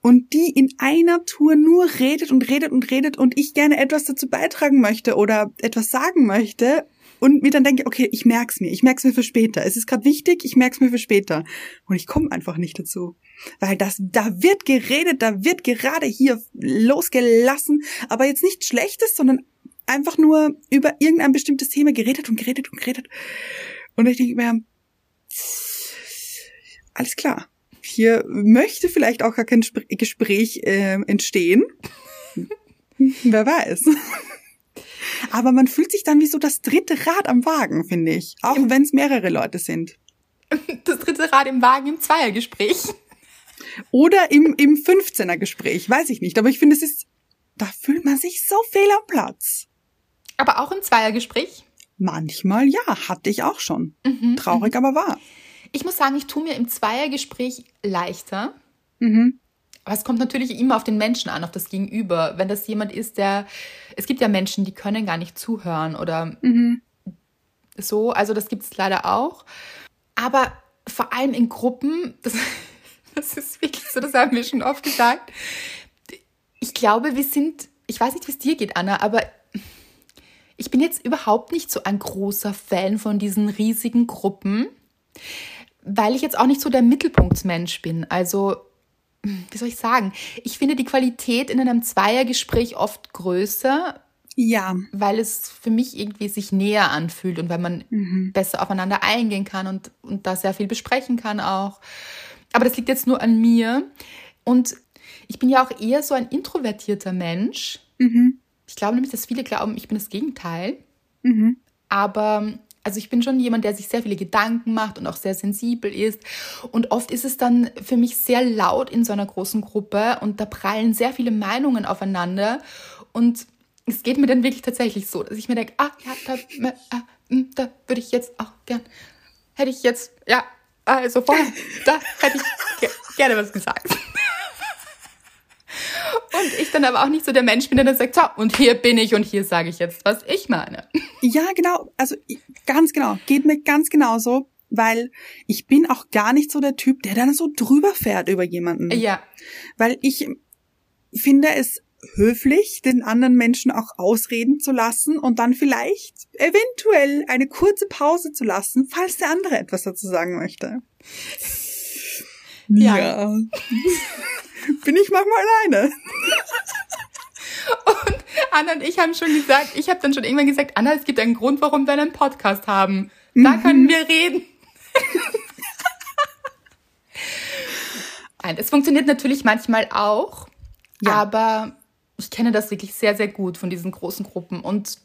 und die in einer Tour nur redet und redet und redet und ich gerne etwas dazu beitragen möchte oder etwas sagen möchte und mir dann denke, okay, ich merk's mir, ich merk's mir für später. Es ist gerade wichtig, ich merk's mir für später. Und ich komme einfach nicht dazu. Weil das, da wird geredet, da wird gerade hier losgelassen, aber jetzt nichts Schlechtes, sondern einfach nur über irgendein bestimmtes Thema geredet und geredet und geredet. Und ich denke mir, alles klar. Hier möchte vielleicht auch gar kein Gespräch äh, entstehen. Wer weiß. Aber man fühlt sich dann wie so das dritte Rad am Wagen, finde ich. Auch wenn es mehrere Leute sind. Das dritte Rad im Wagen im Zweiergespräch. Oder im, im 15er Gespräch, weiß ich nicht. Aber ich finde, es ist, da fühlt man sich so fehl am Platz. Aber auch im Zweiergespräch? Manchmal ja, hatte ich auch schon. Mhm, Traurig, mhm. aber wahr. Ich muss sagen, ich tue mir im Zweiergespräch leichter. Mhm. Aber es kommt natürlich immer auf den Menschen an, auf das Gegenüber. Wenn das jemand ist, der, es gibt ja Menschen, die können gar nicht zuhören oder mhm. so. Also das gibt es leider auch. Aber vor allem in Gruppen, das, das ist wirklich so, das haben wir schon oft gesagt. Ich glaube, wir sind, ich weiß nicht, wie es dir geht, Anna, aber ich bin jetzt überhaupt nicht so ein großer Fan von diesen riesigen Gruppen weil ich jetzt auch nicht so der Mittelpunktsmensch bin. Also, wie soll ich sagen? Ich finde die Qualität in einem Zweiergespräch oft größer. Ja. Weil es für mich irgendwie sich näher anfühlt und weil man mhm. besser aufeinander eingehen kann und, und da sehr viel besprechen kann auch. Aber das liegt jetzt nur an mir. Und ich bin ja auch eher so ein introvertierter Mensch. Mhm. Ich glaube nämlich, dass viele glauben, ich bin das Gegenteil. Mhm. Aber also ich bin schon jemand, der sich sehr viele Gedanken macht und auch sehr sensibel ist. Und oft ist es dann für mich sehr laut in so einer großen Gruppe und da prallen sehr viele Meinungen aufeinander. Und es geht mir dann wirklich tatsächlich so, dass ich mir denke, ah, ja, da, äh, hm, da würde ich jetzt auch gern, hätte ich jetzt, ja, also vorher, da hätte ich gerne was gesagt. Und ich dann aber auch nicht so der Mensch bin, der dann sagt, so, und hier bin ich und hier sage ich jetzt, was ich meine. Ja, genau. Also ganz genau. Geht mir ganz genauso, weil ich bin auch gar nicht so der Typ, der dann so drüber fährt über jemanden. Ja. Weil ich finde es höflich, den anderen Menschen auch ausreden zu lassen und dann vielleicht eventuell eine kurze Pause zu lassen, falls der andere etwas dazu sagen möchte. Ja. ja. Bin ich manchmal alleine. Und Anna und ich haben schon gesagt, ich habe dann schon irgendwann gesagt, Anna, es gibt einen Grund, warum wir einen Podcast haben. Da Mhm. können wir reden. Nein, es funktioniert natürlich manchmal auch, Ja. aber ich kenne das wirklich sehr, sehr gut von diesen großen Gruppen. Und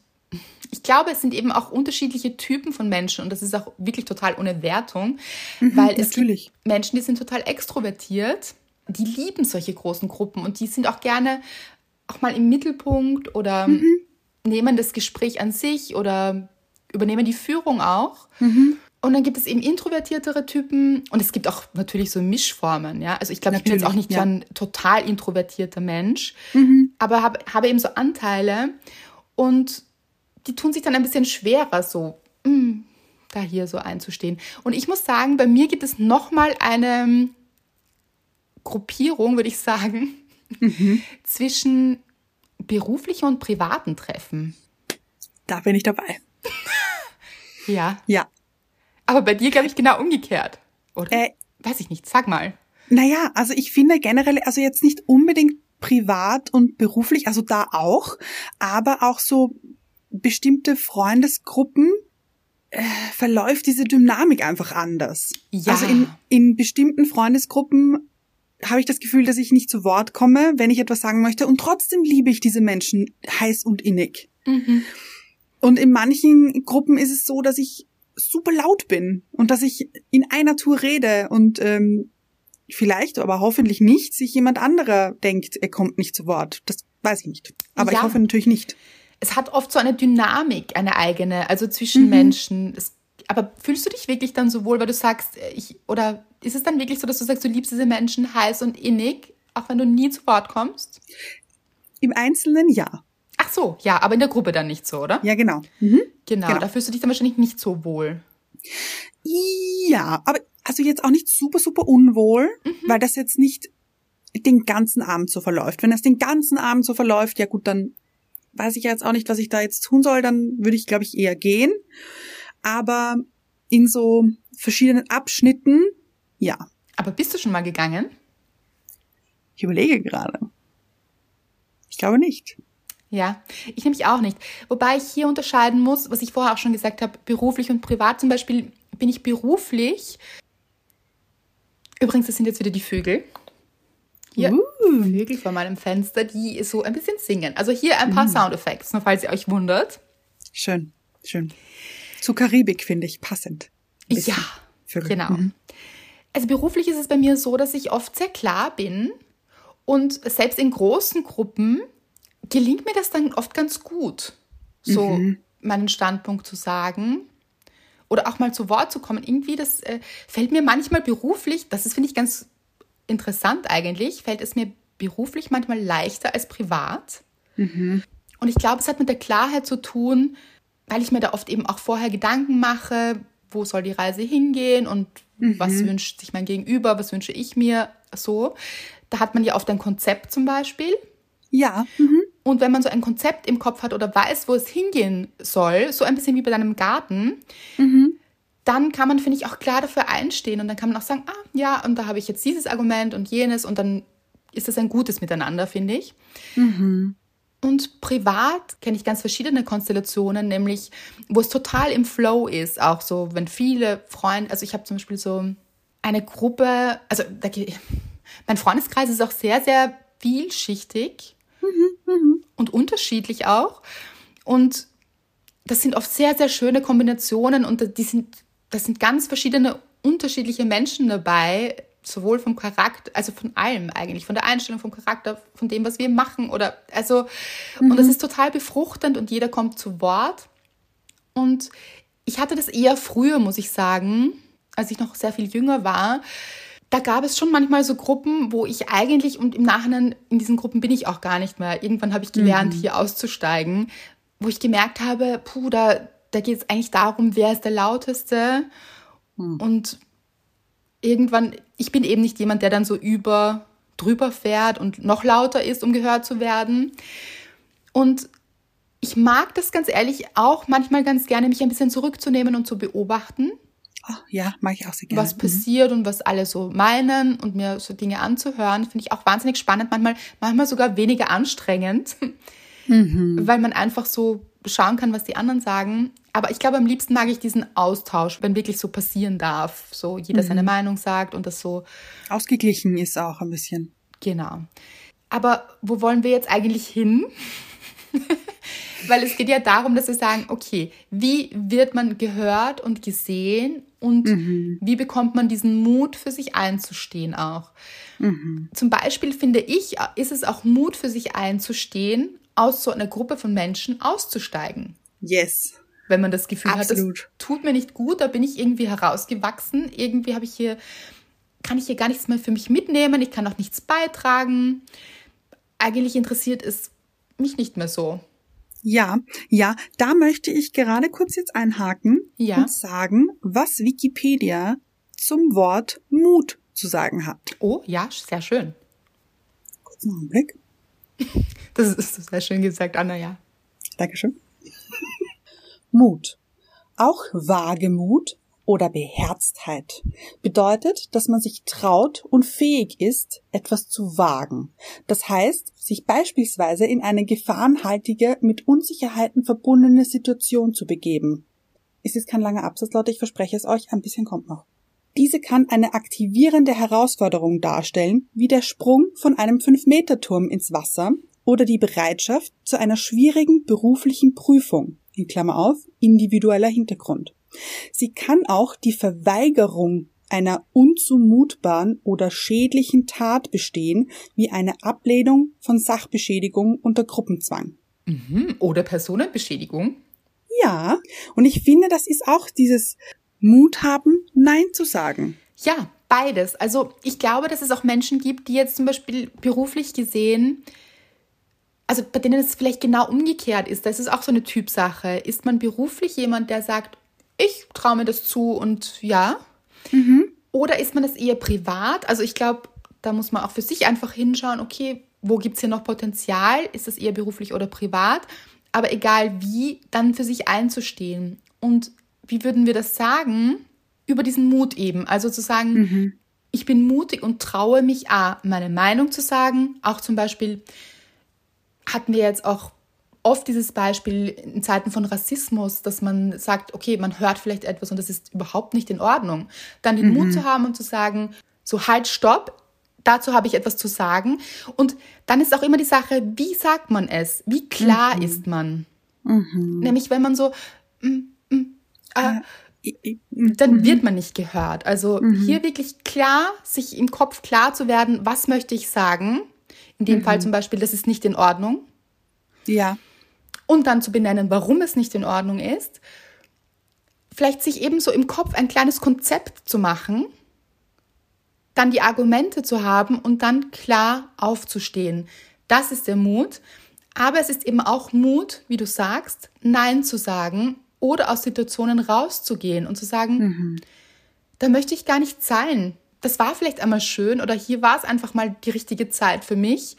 ich glaube, es sind eben auch unterschiedliche Typen von Menschen und das ist auch wirklich total ohne Wertung, weil es natürlich. gibt Menschen, die sind total extrovertiert, die lieben solche großen Gruppen und die sind auch gerne auch mal im Mittelpunkt oder nehmen das Gespräch an sich oder übernehmen die Führung auch. Und dann gibt es eben introvertiertere Typen und es gibt auch natürlich so Mischformen, ja. Also ich glaube, ich bin jetzt auch nicht ja. so ein total introvertierter Mensch, aber habe, habe eben so Anteile und die tun sich dann ein bisschen schwerer, so mm, da hier so einzustehen. Und ich muss sagen, bei mir gibt es nochmal eine Gruppierung, würde ich sagen, zwischen beruflichen und privaten Treffen. Da bin ich dabei. Ja. Ja. Aber bei dir, glaube ich, genau umgekehrt. Oder? Äh, Weiß ich nicht. Sag mal. Naja, also ich finde generell, also jetzt nicht unbedingt privat und beruflich, also da auch, aber auch so bestimmte Freundesgruppen äh, verläuft diese Dynamik einfach anders. Ja. Also in, in bestimmten Freundesgruppen habe ich das Gefühl, dass ich nicht zu Wort komme, wenn ich etwas sagen möchte und trotzdem liebe ich diese Menschen heiß und innig. Mhm. Und in manchen Gruppen ist es so, dass ich super laut bin und dass ich in einer Tour rede und ähm, vielleicht, aber hoffentlich nicht, sich jemand anderer denkt, er kommt nicht zu Wort. Das weiß ich nicht. Aber Ja. ich hoffe natürlich nicht. Es hat oft so eine Dynamik, eine eigene, also zwischen Menschen. Es, aber fühlst du dich wirklich dann so wohl, weil du sagst, äh, ich, oder ist es dann wirklich so, dass du sagst, du liebst diese Menschen heiß und innig, auch wenn du nie zu Wort kommst? Im Einzelnen ja. Ach so, ja, aber in der Gruppe dann nicht so, oder? Ja, genau. Mhm. Genau, genau. da fühlst du dich dann wahrscheinlich nicht so wohl. Ja, aber also jetzt auch nicht super, super unwohl, Mhm. weil das jetzt nicht den ganzen Abend so verläuft. Wenn das den ganzen Abend so verläuft, ja gut, dann weiß ich ja jetzt auch nicht, was ich da jetzt tun soll, dann würde ich, glaube ich, eher gehen. Aber in so verschiedenen Abschnitten, ja. Aber bist du schon mal gegangen? Ich überlege gerade. Ich glaube nicht. Ja, ich nämlich auch nicht. Wobei ich hier unterscheiden muss, was ich vorher auch schon gesagt habe, beruflich und privat. Zum Beispiel bin ich beruflich. Übrigens, das sind jetzt wieder die Vögel. Hier, Uh. Vögel vor meinem Fenster, die so ein bisschen singen. Also hier ein paar Soundeffekte, nur falls ihr euch wundert. Schön, schön. Zu Karibik finde ich passend. Ja, Vögel. genau. Mhm. Also beruflich ist es bei mir so, dass ich oft sehr klar bin und selbst in großen Gruppen gelingt mir das dann oft ganz gut, so Mhm. meinen Standpunkt zu sagen oder auch mal zu Wort zu kommen. Irgendwie, das äh, fällt mir manchmal beruflich, das ist, finde ich, ganz interessant eigentlich, fällt es mir beruflich manchmal leichter als privat. Mhm. Und ich glaube, es hat mit der Klarheit zu tun, weil ich mir da oft eben auch vorher Gedanken mache, wo soll die Reise hingehen und was wünscht sich mein Gegenüber, was wünsche ich mir so. Da hat man ja oft ein Konzept zum Beispiel. Ja. Mhm. Und wenn man so ein Konzept im Kopf hat oder weiß, wo es hingehen soll, so ein bisschen wie bei deinem Garten, dann kann man, finde ich, auch klar dafür einstehen und dann kann man auch sagen, ah ja, und da habe ich jetzt dieses Argument und jenes und dann ist das ein gutes Miteinander, finde ich. Und privat kenne ich ganz verschiedene Konstellationen, nämlich wo es total im Flow ist, auch so, wenn viele Freunde, also ich habe zum Beispiel so eine Gruppe, also da, mein Freundeskreis ist auch sehr, sehr vielschichtig und unterschiedlich auch. Und das sind oft sehr, sehr schöne Kombinationen und die sind, das sind ganz verschiedene unterschiedliche Menschen dabei, sowohl vom Charakter, also von allem eigentlich, von der Einstellung, vom Charakter, von dem, was wir machen oder, also, und das ist total befruchtend und jeder kommt zu Wort. Und ich hatte das eher früher, muss ich sagen, als ich noch sehr viel jünger war, da gab es schon manchmal so Gruppen, wo ich eigentlich und im Nachhinein in diesen Gruppen bin ich auch gar nicht mehr. Irgendwann habe ich gelernt, mhm. hier auszusteigen, wo ich gemerkt habe, puh, da, da geht es eigentlich darum, wer ist der lauteste. Mhm. Und irgendwann, ich bin eben nicht jemand, der dann so über drüber fährt und noch lauter ist, um gehört zu werden. Und ich mag das ganz ehrlich auch manchmal ganz gerne, mich ein bisschen zurückzunehmen und zu beobachten Oh, ja, mag ich auch sehr gerne. Was mhm. passiert und was alle so meinen und mir so Dinge anzuhören, finde ich auch wahnsinnig spannend, manchmal, manchmal sogar weniger anstrengend, mhm. weil man einfach so schauen kann, was die anderen sagen. Aber ich glaube, am liebsten mag ich diesen Austausch, wenn wirklich so passieren darf. So jeder mhm. seine Meinung sagt und das so. Ausgeglichen ist auch ein bisschen. Genau. Aber wo wollen wir jetzt eigentlich hin? Weil es geht ja darum, dass wir sagen, okay, wie wird man gehört und gesehen und mhm. wie bekommt man diesen Mut für sich einzustehen auch. Mhm. Zum Beispiel finde ich, ist es auch Mut für sich einzustehen, aus so einer Gruppe von Menschen auszusteigen. Yes. Wenn man das Gefühl Absolut. hat, das tut mir nicht gut, da bin ich irgendwie herausgewachsen, irgendwie habe ich hier, kann ich hier gar nichts mehr für mich mitnehmen, ich kann auch nichts beitragen. Eigentlich interessiert es mich nicht mehr so. Ja, ja, da möchte ich gerade kurz jetzt einhaken ja. und sagen, was Wikipedia zum Wort Mut zu sagen hat. Oh, ja, sehr schön. Kurz noch einen Blick. Das ist sehr schön gesagt, Anna, ja. Dankeschön. Mut. Auch Wagemut oder Beherztheit bedeutet, dass man sich traut und fähig ist, etwas zu wagen. Das heißt, sich beispielsweise in eine gefahrenhaltige, mit Unsicherheiten verbundene Situation zu begeben. Es ist kein langer Absatz, Leute, ich verspreche es euch, ein bisschen kommt noch. Diese kann eine aktivierende Herausforderung darstellen, wie der Sprung von einem 5-Meter-Turm ins Wasser oder die Bereitschaft zu einer schwierigen beruflichen Prüfung, in Klammer auf, individueller Hintergrund. Sie kann auch die Verweigerung einer unzumutbaren oder schädlichen Tat bestehen, wie eine Ablehnung von Sachbeschädigung unter Gruppenzwang. Mhm. Oder Personenbeschädigung. Ja, und ich finde, das ist auch dieses Mut haben, Nein zu sagen. Ja, beides. Also ich glaube, dass es auch Menschen gibt, die jetzt zum Beispiel beruflich gesehen, also bei denen es vielleicht genau umgekehrt ist. Das ist auch so eine Typsache. Ist man beruflich jemand, der sagt, ich traue mir das zu und ja. Mhm. Oder ist man das eher privat? Also ich glaube, da muss man auch für sich einfach hinschauen, okay, wo gibt es hier noch Potenzial? Ist das eher beruflich oder privat? Aber egal wie, dann für sich einzustehen. Und wie würden wir das sagen? Über diesen Mut eben. Also zu sagen, mhm. ich bin mutig und traue mich, A, meine Meinung zu sagen. Auch zum Beispiel hatten wir jetzt auch oft dieses Beispiel in Zeiten von Rassismus, dass man sagt, okay, man hört vielleicht etwas und das ist überhaupt nicht in Ordnung. Dann den mhm. Mut zu haben und zu sagen, so halt, stopp, dazu habe ich etwas zu sagen. Und dann ist auch immer die Sache, wie sagt man es? Wie klar mhm. ist man? Mhm. Nämlich, wenn man so, mm, mm, äh, dann mhm. wird man nicht gehört. Also mhm. hier wirklich klar, sich im Kopf klar zu werden, was möchte ich sagen? In dem Fall mhm. zum Beispiel, das ist nicht in Ordnung. Ja und dann zu benennen, warum es nicht in Ordnung ist. Vielleicht sich ebenso im Kopf ein kleines Konzept zu machen, dann die Argumente zu haben und dann klar aufzustehen. Das ist der Mut. Aber es ist eben auch Mut, wie du sagst, Nein zu sagen oder aus Situationen rauszugehen und zu sagen, mhm. da möchte ich gar nicht sein. Das war vielleicht einmal schön oder hier war es einfach mal die richtige Zeit für mich,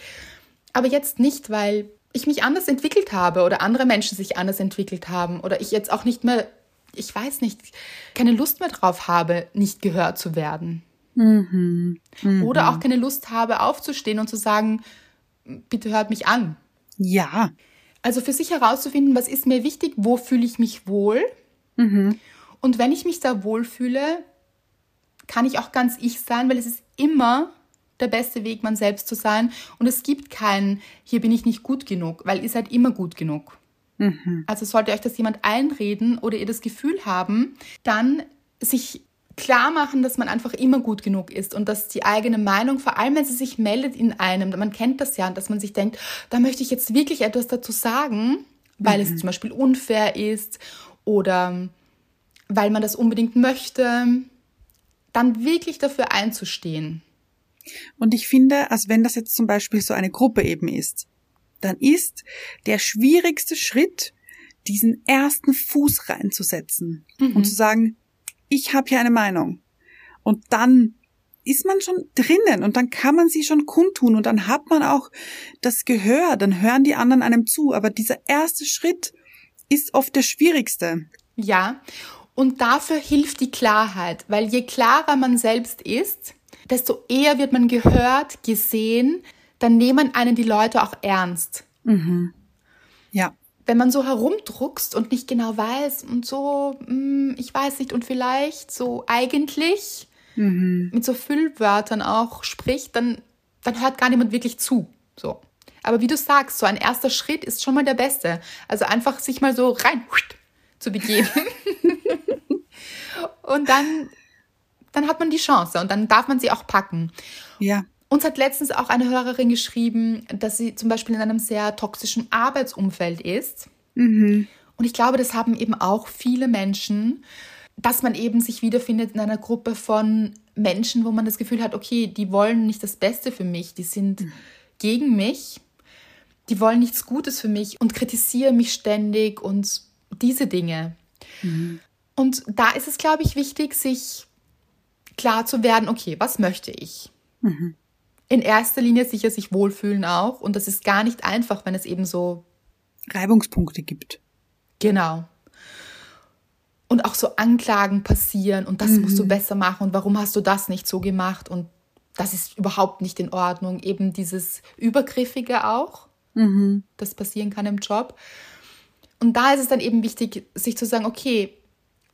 aber jetzt nicht, weil ich mich anders entwickelt habe oder andere Menschen sich anders entwickelt haben oder ich jetzt auch nicht mehr, ich weiß nicht, keine Lust mehr drauf habe, nicht gehört zu werden. Mhm. Mhm. Oder auch keine Lust habe, aufzustehen und zu sagen, bitte hört mich an. Ja. Also für sich herauszufinden, was ist mir wichtig, wo fühle ich mich wohl. Mhm. Und wenn ich mich da wohlfühle, kann ich auch ganz ich sein, weil es ist immer der beste Weg, man selbst zu sein. Und es gibt keinen, hier bin ich nicht gut genug, weil ihr seid immer gut genug. Mhm. Also sollte euch das jemand einreden oder ihr das Gefühl haben, dann sich klar machen, dass man einfach immer gut genug ist und dass die eigene Meinung, vor allem wenn sie sich meldet in einem, man kennt das ja, dass man sich denkt, da möchte ich jetzt wirklich etwas dazu sagen, weil mhm. es zum Beispiel unfair ist oder weil man das unbedingt möchte, dann wirklich dafür einzustehen. Und ich finde, als wenn das jetzt zum Beispiel so eine Gruppe eben ist, dann ist der schwierigste Schritt, diesen ersten Fuß reinzusetzen mhm. und zu sagen, ich habe hier eine Meinung. Und dann ist man schon drinnen und dann kann man sie schon kundtun und dann hat man auch das Gehör, dann hören die anderen einem zu. Aber dieser erste Schritt ist oft der schwierigste. Ja, und dafür hilft die Klarheit, weil je klarer man selbst ist, desto eher wird man gehört, gesehen, dann nehmen einen die Leute auch ernst. Mhm. Ja. Wenn man so herumdruckst und nicht genau weiß und so, hm, ich weiß nicht, und vielleicht so eigentlich mhm. mit so Füllwörtern auch spricht, dann, dann hört gar niemand wirklich zu. So. Aber wie du sagst, so ein erster Schritt ist schon mal der beste. Also einfach sich mal so rein zu begeben. und dann, dann hat man die Chance und dann darf man sie auch packen. Ja. Uns hat letztens auch eine Hörerin geschrieben, dass sie zum Beispiel in einem sehr toxischen Arbeitsumfeld ist. Mhm. Und ich glaube, das haben eben auch viele Menschen, dass man eben sich wiederfindet in einer Gruppe von Menschen, wo man das Gefühl hat, okay, die wollen nicht das Beste für mich, die sind mhm. gegen mich, die wollen nichts Gutes für mich und kritisieren mich ständig und diese Dinge. Mhm. Und da ist es, glaube ich, wichtig, sich klar zu werden, okay, was möchte ich? Mhm. In erster Linie sicher sich wohlfühlen auch. Und das ist gar nicht einfach, wenn es eben so Reibungspunkte gibt. Genau. Und auch so Anklagen passieren und das mhm. musst du besser machen und warum hast du das nicht so gemacht und das ist überhaupt nicht in Ordnung. Eben dieses Übergriffige auch, mhm. das passieren kann im Job. Und da ist es dann eben wichtig, sich zu sagen, okay,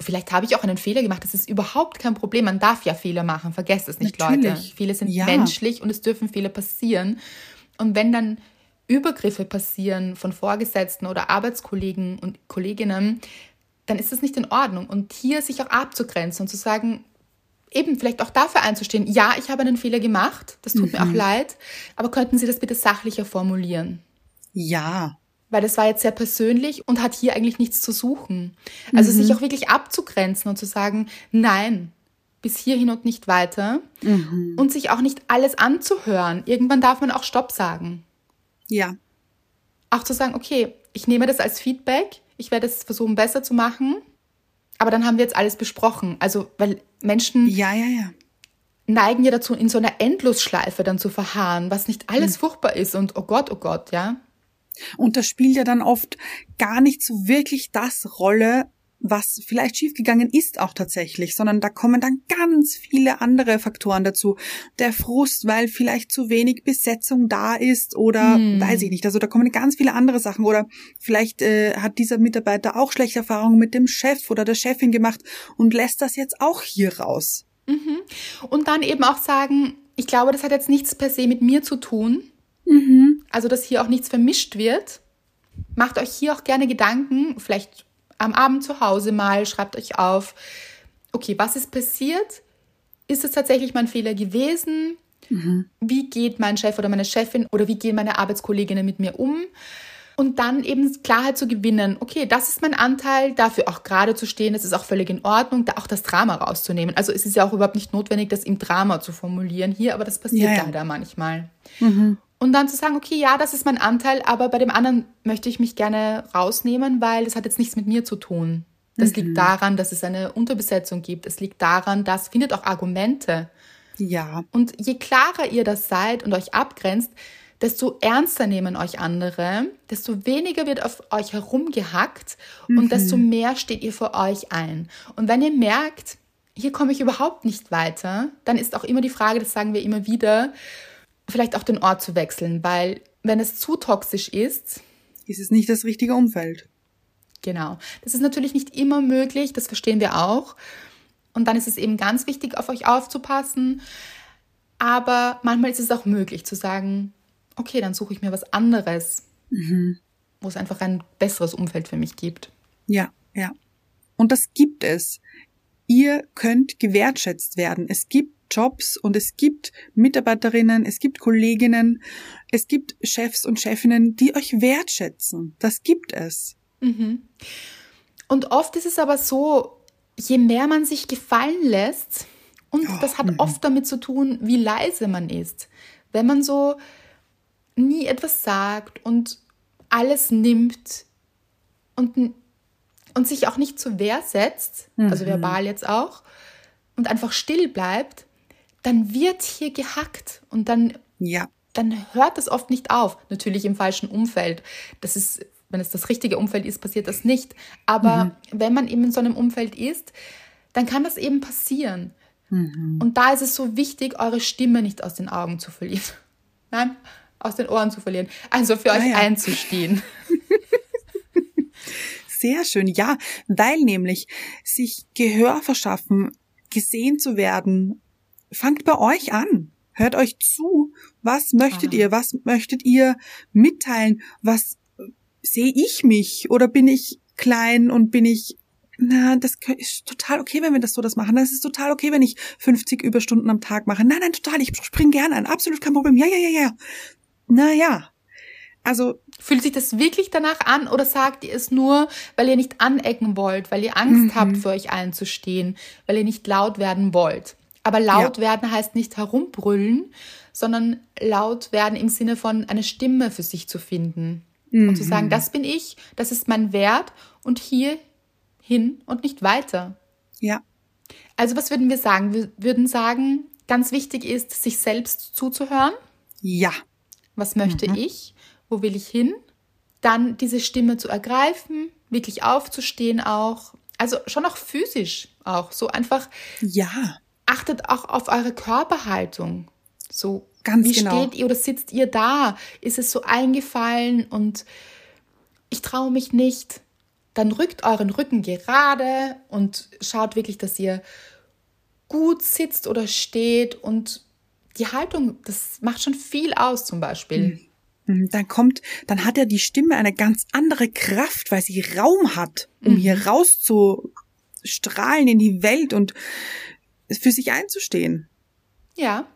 vielleicht habe ich auch einen Fehler gemacht. Das ist überhaupt kein Problem. Man darf ja Fehler machen. Vergesst es nicht, Natürlich. Leute. Fehler sind ja. menschlich und es dürfen Fehler passieren. Und wenn dann Übergriffe passieren von Vorgesetzten oder Arbeitskollegen und Kolleginnen, dann ist das nicht in Ordnung. Und hier sich auch abzugrenzen und zu sagen, eben vielleicht auch dafür einzustehen, ja, ich habe einen Fehler gemacht, das tut mhm. mir auch mhm. leid, aber könnten Sie das bitte sachlicher formulieren? Ja, weil das war jetzt sehr persönlich und hat hier eigentlich nichts zu suchen. Also mhm. sich auch wirklich abzugrenzen und zu sagen, nein, bis hierhin und nicht weiter. Mhm. Und sich auch nicht alles anzuhören. Irgendwann darf man auch Stopp sagen. Ja. Auch zu sagen, okay, ich nehme das als Feedback, ich werde es versuchen besser zu machen, aber dann haben wir jetzt alles besprochen. Also, weil Menschen ja, ja, ja. neigen ja dazu, in so einer Endlosschleife dann zu verharren, was nicht alles mhm. furchtbar ist und oh Gott, oh Gott, ja. Und das spielt ja dann oft gar nicht so wirklich das Rolle, was vielleicht schiefgegangen ist auch tatsächlich, sondern da kommen dann ganz viele andere Faktoren dazu. Der Frust, weil vielleicht zu wenig Besetzung da ist oder hm. weiß ich nicht. Also da kommen ganz viele andere Sachen oder vielleicht äh, hat dieser Mitarbeiter auch schlechte Erfahrungen mit dem Chef oder der Chefin gemacht und lässt das jetzt auch hier raus. Mhm. Und dann eben auch sagen, ich glaube, das hat jetzt nichts per se mit mir zu tun, Mhm. Also, dass hier auch nichts vermischt wird. Macht euch hier auch gerne Gedanken, vielleicht am Abend zu Hause mal, schreibt euch auf, okay, was ist passiert? Ist es tatsächlich mein Fehler gewesen? Mhm. Wie geht mein Chef oder meine Chefin oder wie gehen meine Arbeitskolleginnen mit mir um? Und dann eben Klarheit zu gewinnen, okay, das ist mein Anteil, dafür auch gerade zu stehen, das ist auch völlig in Ordnung, da auch das Drama rauszunehmen. Also es ist ja auch überhaupt nicht notwendig, das im Drama zu formulieren hier, aber das passiert ja, ja. leider manchmal. Mhm. Und dann zu sagen, okay, ja, das ist mein Anteil, aber bei dem anderen möchte ich mich gerne rausnehmen, weil das hat jetzt nichts mit mir zu tun. Das mhm. liegt daran, dass es eine Unterbesetzung gibt. Es liegt daran, dass findet auch Argumente. Ja. Und je klarer ihr das seid und euch abgrenzt, desto ernster nehmen euch andere, desto weniger wird auf euch herumgehackt mhm. und desto mehr steht ihr für euch ein. Und wenn ihr merkt, hier komme ich überhaupt nicht weiter, dann ist auch immer die Frage, das sagen wir immer wieder, vielleicht auch den Ort zu wechseln, weil wenn es zu toxisch ist, ist es nicht das richtige Umfeld. Genau. Das ist natürlich nicht immer möglich, das verstehen wir auch. Und dann ist es eben ganz wichtig, auf euch aufzupassen. Aber manchmal ist es auch möglich zu sagen, okay, dann suche ich mir was anderes, mhm. wo es einfach ein besseres Umfeld für mich gibt. Ja, ja. Und das gibt es. Ihr könnt gewertschätzt werden. Es gibt Jobs und es gibt Mitarbeiterinnen, es gibt Kolleginnen, es gibt Chefs und Chefinnen, die euch wertschätzen. Das gibt es. Mhm. Und oft ist es aber so, je mehr man sich gefallen lässt, Und Oh, das hat mhm. oft damit zu tun, wie leise man ist. Wenn man so nie etwas sagt und alles nimmt und, und sich auch nicht zur Wehr setzt, also verbal jetzt auch, und einfach still bleibt, dann wird hier gehackt und dann Ja. dann hört das oft nicht auf. Natürlich im falschen Umfeld. Das ist, wenn es das richtige Umfeld ist, passiert das nicht. Aber wenn man eben in so einem Umfeld ist, dann kann das eben passieren. Und da ist es so wichtig, eure Stimme nicht aus den Augen zu verlieren. Nein, aus den Ohren zu verlieren. Also für euch Ah ja. einzustehen. Sehr schön, ja, weil nämlich sich Gehör verschaffen, gesehen zu werden, fangt bei euch an. Hört euch zu. Was möchtet Ah. ihr? Was möchtet ihr mitteilen? Was äh, sehe ich mich? Oder bin ich klein und bin ich, na, das ist total okay, wenn wir das so das machen. Das ist total okay, wenn ich 50 Überstunden am Tag mache. Nein, nein, total. Ich spring gerne ein. Absolut kein Problem. Ja, ja, ja, ja. Naja. Also, Fühlt sich das wirklich danach an oder sagt ihr es nur, weil ihr nicht anecken wollt, weil ihr Angst habt, für euch einzustehen, weil ihr nicht laut werden wollt? Aber laut Ja. werden heißt nicht herumbrüllen, sondern laut werden im Sinne von eine Stimme für sich zu finden. Und zu sagen, das bin ich, das ist mein Wert und hier hin und nicht weiter. ja. Also was würden wir sagen? Wir würden sagen, ganz wichtig ist, sich selbst zuzuhören. Ja. Was möchte ich? Wo will ich hin? Dann diese Stimme zu ergreifen, wirklich aufzustehen auch. Also schon auch physisch auch. So einfach Ja. Achtet auch auf eure Körperhaltung. So Ganz wie genau. steht ihr oder sitzt ihr da? Ist es so eingefallen und ich traue mich nicht? Dann rückt euren Rücken gerade und schaut wirklich, dass ihr gut sitzt oder steht und die Haltung, das macht schon viel aus zum Beispiel. Mhm, Dann kommt, dann hat ja die Stimme eine ganz andere Kraft, weil sie Raum hat, um hier rauszustrahlen in die Welt und für sich einzustehen. Ja.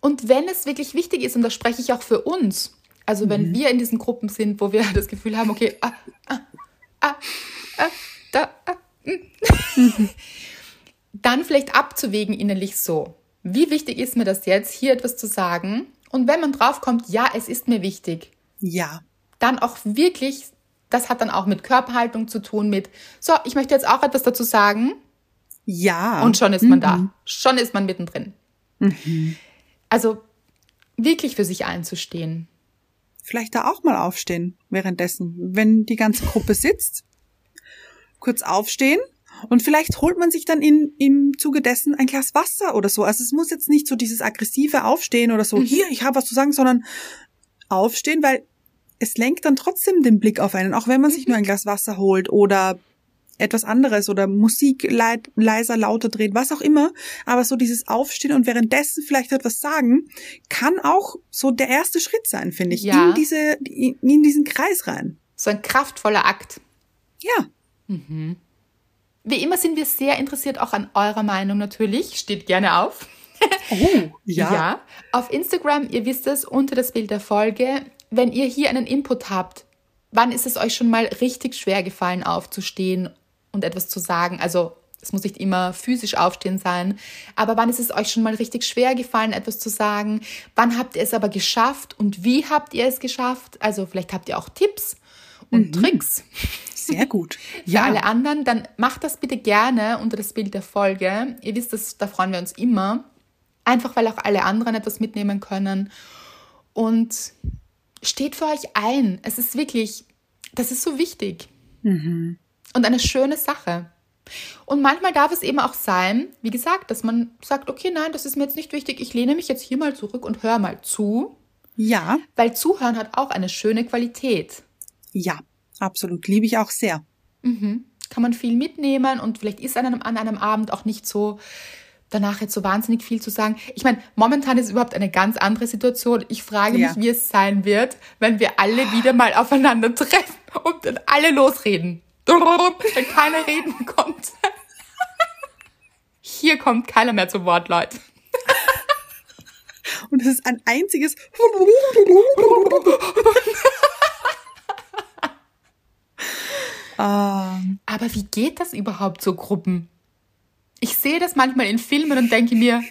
Und wenn es wirklich wichtig ist, und das spreche ich auch für uns, also wenn wir in diesen Gruppen sind, wo wir das Gefühl haben, okay, ah, ah, ah, ah, da, ah, mm. dann vielleicht abzuwägen innerlich so, wie wichtig ist mir das jetzt, hier etwas zu sagen? Und wenn man draufkommt, ja, es ist mir wichtig, Ja. dann auch wirklich, das hat dann auch mit Körperhaltung zu tun, mit, so, ich möchte jetzt auch etwas dazu sagen, Ja. und schon ist man da. Schon ist man mittendrin. Mhm. Also wirklich für sich einzustehen. Vielleicht da auch mal aufstehen währenddessen, wenn die ganze Gruppe sitzt. Kurz aufstehen und vielleicht holt man sich dann in, im Zuge dessen ein Glas Wasser oder so. Also es muss jetzt nicht so dieses aggressive Aufstehen oder so, hier, ich habe was zu sagen, sondern aufstehen, weil es lenkt dann trotzdem den Blick auf einen, auch wenn man sich nur ein Glas Wasser holt oder etwas anderes oder Musik leiser, lauter dreht, was auch immer. Aber so dieses Aufstehen und währenddessen vielleicht etwas sagen, kann auch so der erste Schritt sein, finde ich, Ja. in diese, in, in diesen Kreis rein. So ein kraftvoller Akt. Ja. Wie immer sind wir sehr interessiert auch an eurer Meinung natürlich. Steht gerne auf. Oh, Ja. Auf Instagram, ihr wisst es, unter das Bild der Folge. Wenn ihr hier einen Input habt, wann ist es euch schon mal richtig schwer gefallen, aufzustehen und etwas zu sagen? Also, es muss nicht immer physisch aufstehen sein, aber wann ist es euch schon mal richtig schwer gefallen, etwas zu sagen? Wann habt ihr es aber geschafft und wie habt ihr es geschafft? Also, vielleicht habt ihr auch Tipps und Tricks Sehr gut. für alle anderen, dann macht das bitte gerne unter das Bild der Folge. Ihr wisst, das, da freuen wir uns immer. Einfach weil auch alle anderen etwas mitnehmen können. Und steht für euch ein. Es ist wirklich, das ist so wichtig. Und eine schöne Sache. Und manchmal darf es eben auch sein, wie gesagt, dass man sagt, okay, nein, das ist mir jetzt nicht wichtig, ich lehne mich jetzt hier mal zurück und höre mal zu, Ja, weil Zuhören hat auch eine schöne Qualität. ja, absolut. Liebe ich auch sehr. kann man viel mitnehmen und vielleicht ist an einem, an einem Abend auch nicht so danach jetzt so wahnsinnig viel zu sagen. Ich meine, momentan ist überhaupt eine ganz andere Situation. Ich frage Ja. mich, wie es sein wird, wenn wir alle wieder mal aufeinander treffen und dann alle losreden. Wenn keiner reden kommt. Hier kommt keiner mehr zu Wort, Leute. Und es ist ein einziges. ah, Aber wie geht das überhaupt so Gruppen? Ich sehe das manchmal in Filmen und denke mir,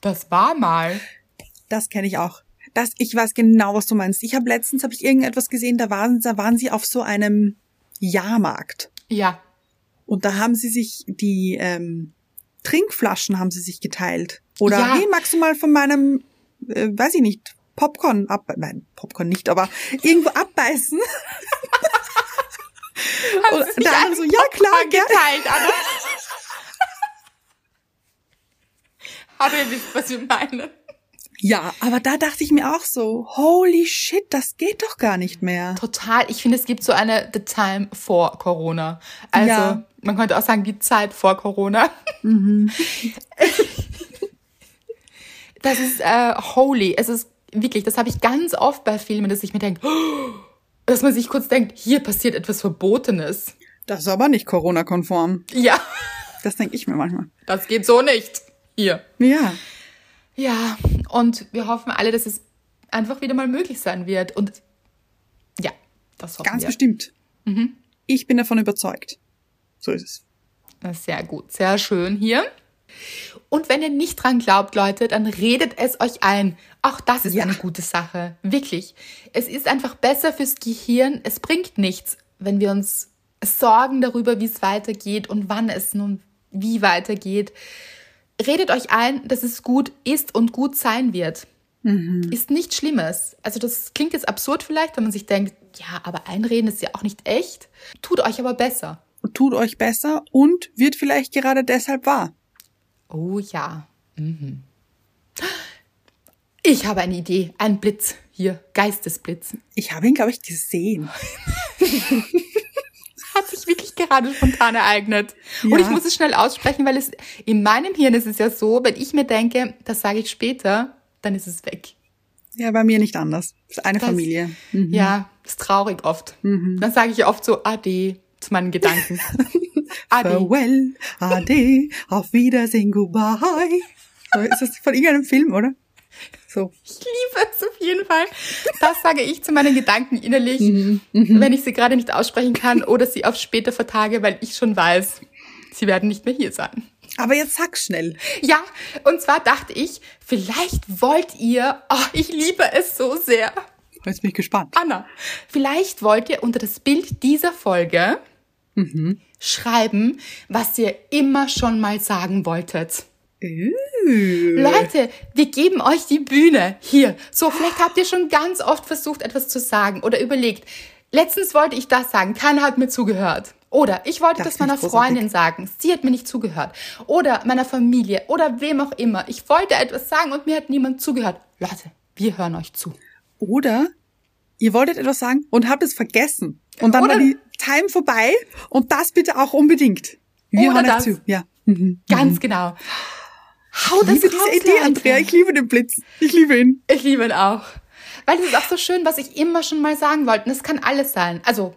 das war mal. Das kenne ich auch. Das, ich weiß genau, was du meinst. Ich habe letztens habe ich irgendetwas gesehen, da waren, da waren sie auf so einem Jahrmarkt. Ja. Und da haben sie sich die ähm, Trinkflaschen haben sie sich geteilt. Oder Ja. hey, magst du mal von meinem, äh, weiß ich nicht, Popcorn ab, nein, Popcorn nicht, aber irgendwo abbeißen. Haben Und Sie sich einen so, ja klar, Popcorn gerne. geteilt, Anna? Aber ihr wisst, was wir meinen. Ja, aber da dachte ich mir auch so, holy shit, das geht doch gar nicht mehr. Total. Ich finde, es gibt so eine The Time vor Corona. Also, Ja. man könnte auch sagen, die Zeit vor Corona. das ist äh, holy. Es ist wirklich, das habe ich ganz oft bei Filmen, dass ich mir denke, dass man sich kurz denkt, hier passiert etwas Verbotenes. Das ist aber nicht Corona-konform. Ja, Das denke ich mir manchmal. das geht so nicht. Hier. Ja. Ja, und wir hoffen alle, dass es einfach wieder mal möglich sein wird. Und ja, das hoffen Ganz wir. bestimmt. Ich bin davon überzeugt. So ist es. Sehr gut, sehr schön hier. Und wenn ihr nicht dran glaubt, Leute, dann redet es euch ein. Auch das ist Ja. eine gute Sache. Wirklich. Es ist einfach besser fürs Gehirn. Es bringt nichts, wenn wir uns sorgen darüber, wie es weitergeht und wann es nun wie weitergeht. Redet euch ein, dass es gut ist und gut sein wird. Ist nichts Schlimmes. Also das klingt jetzt absurd vielleicht, wenn man sich denkt, ja, aber einreden ist ja auch nicht echt. Tut euch aber besser. Tut euch besser und wird vielleicht gerade deshalb wahr. Oh ja. Mhm. Ich habe eine Idee. Ein Blitz hier. Geistesblitz. Ich habe ihn, glaube ich, gesehen. Hat sich wirklich gerade spontan ereignet. Und Ja. ich muss es schnell aussprechen, weil es in meinem Hirn ist es ja so, wenn ich mir denke, das sage ich später, dann ist es weg. Ja, bei mir nicht anders. Das ist eine Das- Familie. Mhm. Ja, ist traurig oft. Dann sage ich oft so Ade zu meinen Gedanken. Ade. Farewell, Ade, auf Wiedersehen, goodbye. Ist das von irgendeinem Film, oder? So. Ich liebe es auf jeden Fall. Das sage ich zu meinen Gedanken innerlich, Mhm, wenn ich sie gerade nicht aussprechen kann oder sie auf später vertage, weil ich schon weiß, sie werden nicht mehr hier sein. Aber jetzt sag schnell. Ja, und zwar dachte ich, vielleicht wollt ihr, oh, ich liebe es so sehr, Jetzt bin ich gespannt. Anna, vielleicht wollt ihr unter das Bild dieser Folge schreiben, was ihr immer schon mal sagen wolltet. Uh. Leute, wir geben euch die Bühne. Hier. So, vielleicht habt ihr schon ganz oft versucht, etwas zu sagen oder überlegt. Letztens wollte ich das sagen, keiner hat mir zugehört. Oder ich wollte Das das, meiner. Freundin sagen, sie hat mir nicht zugehört. Oder meiner Familie oder wem auch immer. Ich wollte etwas sagen und mir hat niemand zugehört. Leute, wir hören euch zu. Oder ihr wolltet etwas sagen und habt es vergessen. Und dann Oder- war die Time vorbei und das bitte auch unbedingt. Wir hören euch das. zu. Ja. Mhm. Ganz genau. Hau Ich das liebe raus, diese Idee. Andrea. Ich liebe den Blitz. Ich liebe ihn. Ich liebe ihn auch. Weil es ist auch so schön, was ich immer schon mal sagen wollte. Und es kann alles sein. Also,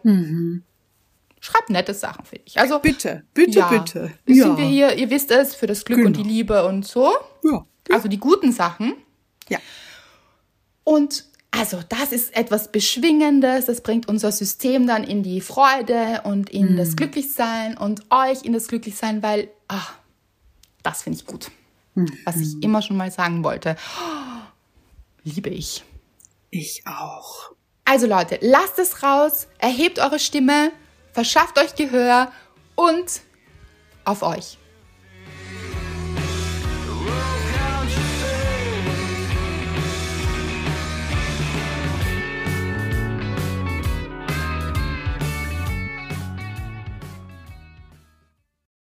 schreibt nette Sachen, finde ich. Also, Bitte, bitte, ja, bitte. Sind wir hier, ihr wisst es, für das Glück und Genau. die Liebe und so. Ja. Also die guten Sachen. Ja. Und also das ist etwas Beschwingendes, das bringt unser System dann in die Freude und in das Glücklichsein und euch in das Glücklichsein, weil, ah, das finde ich gut. Was ich immer schon mal sagen wollte. Oh, liebe ich. Ich auch. Also Leute, lasst es raus, erhebt eure Stimme, verschafft euch Gehör und auf euch.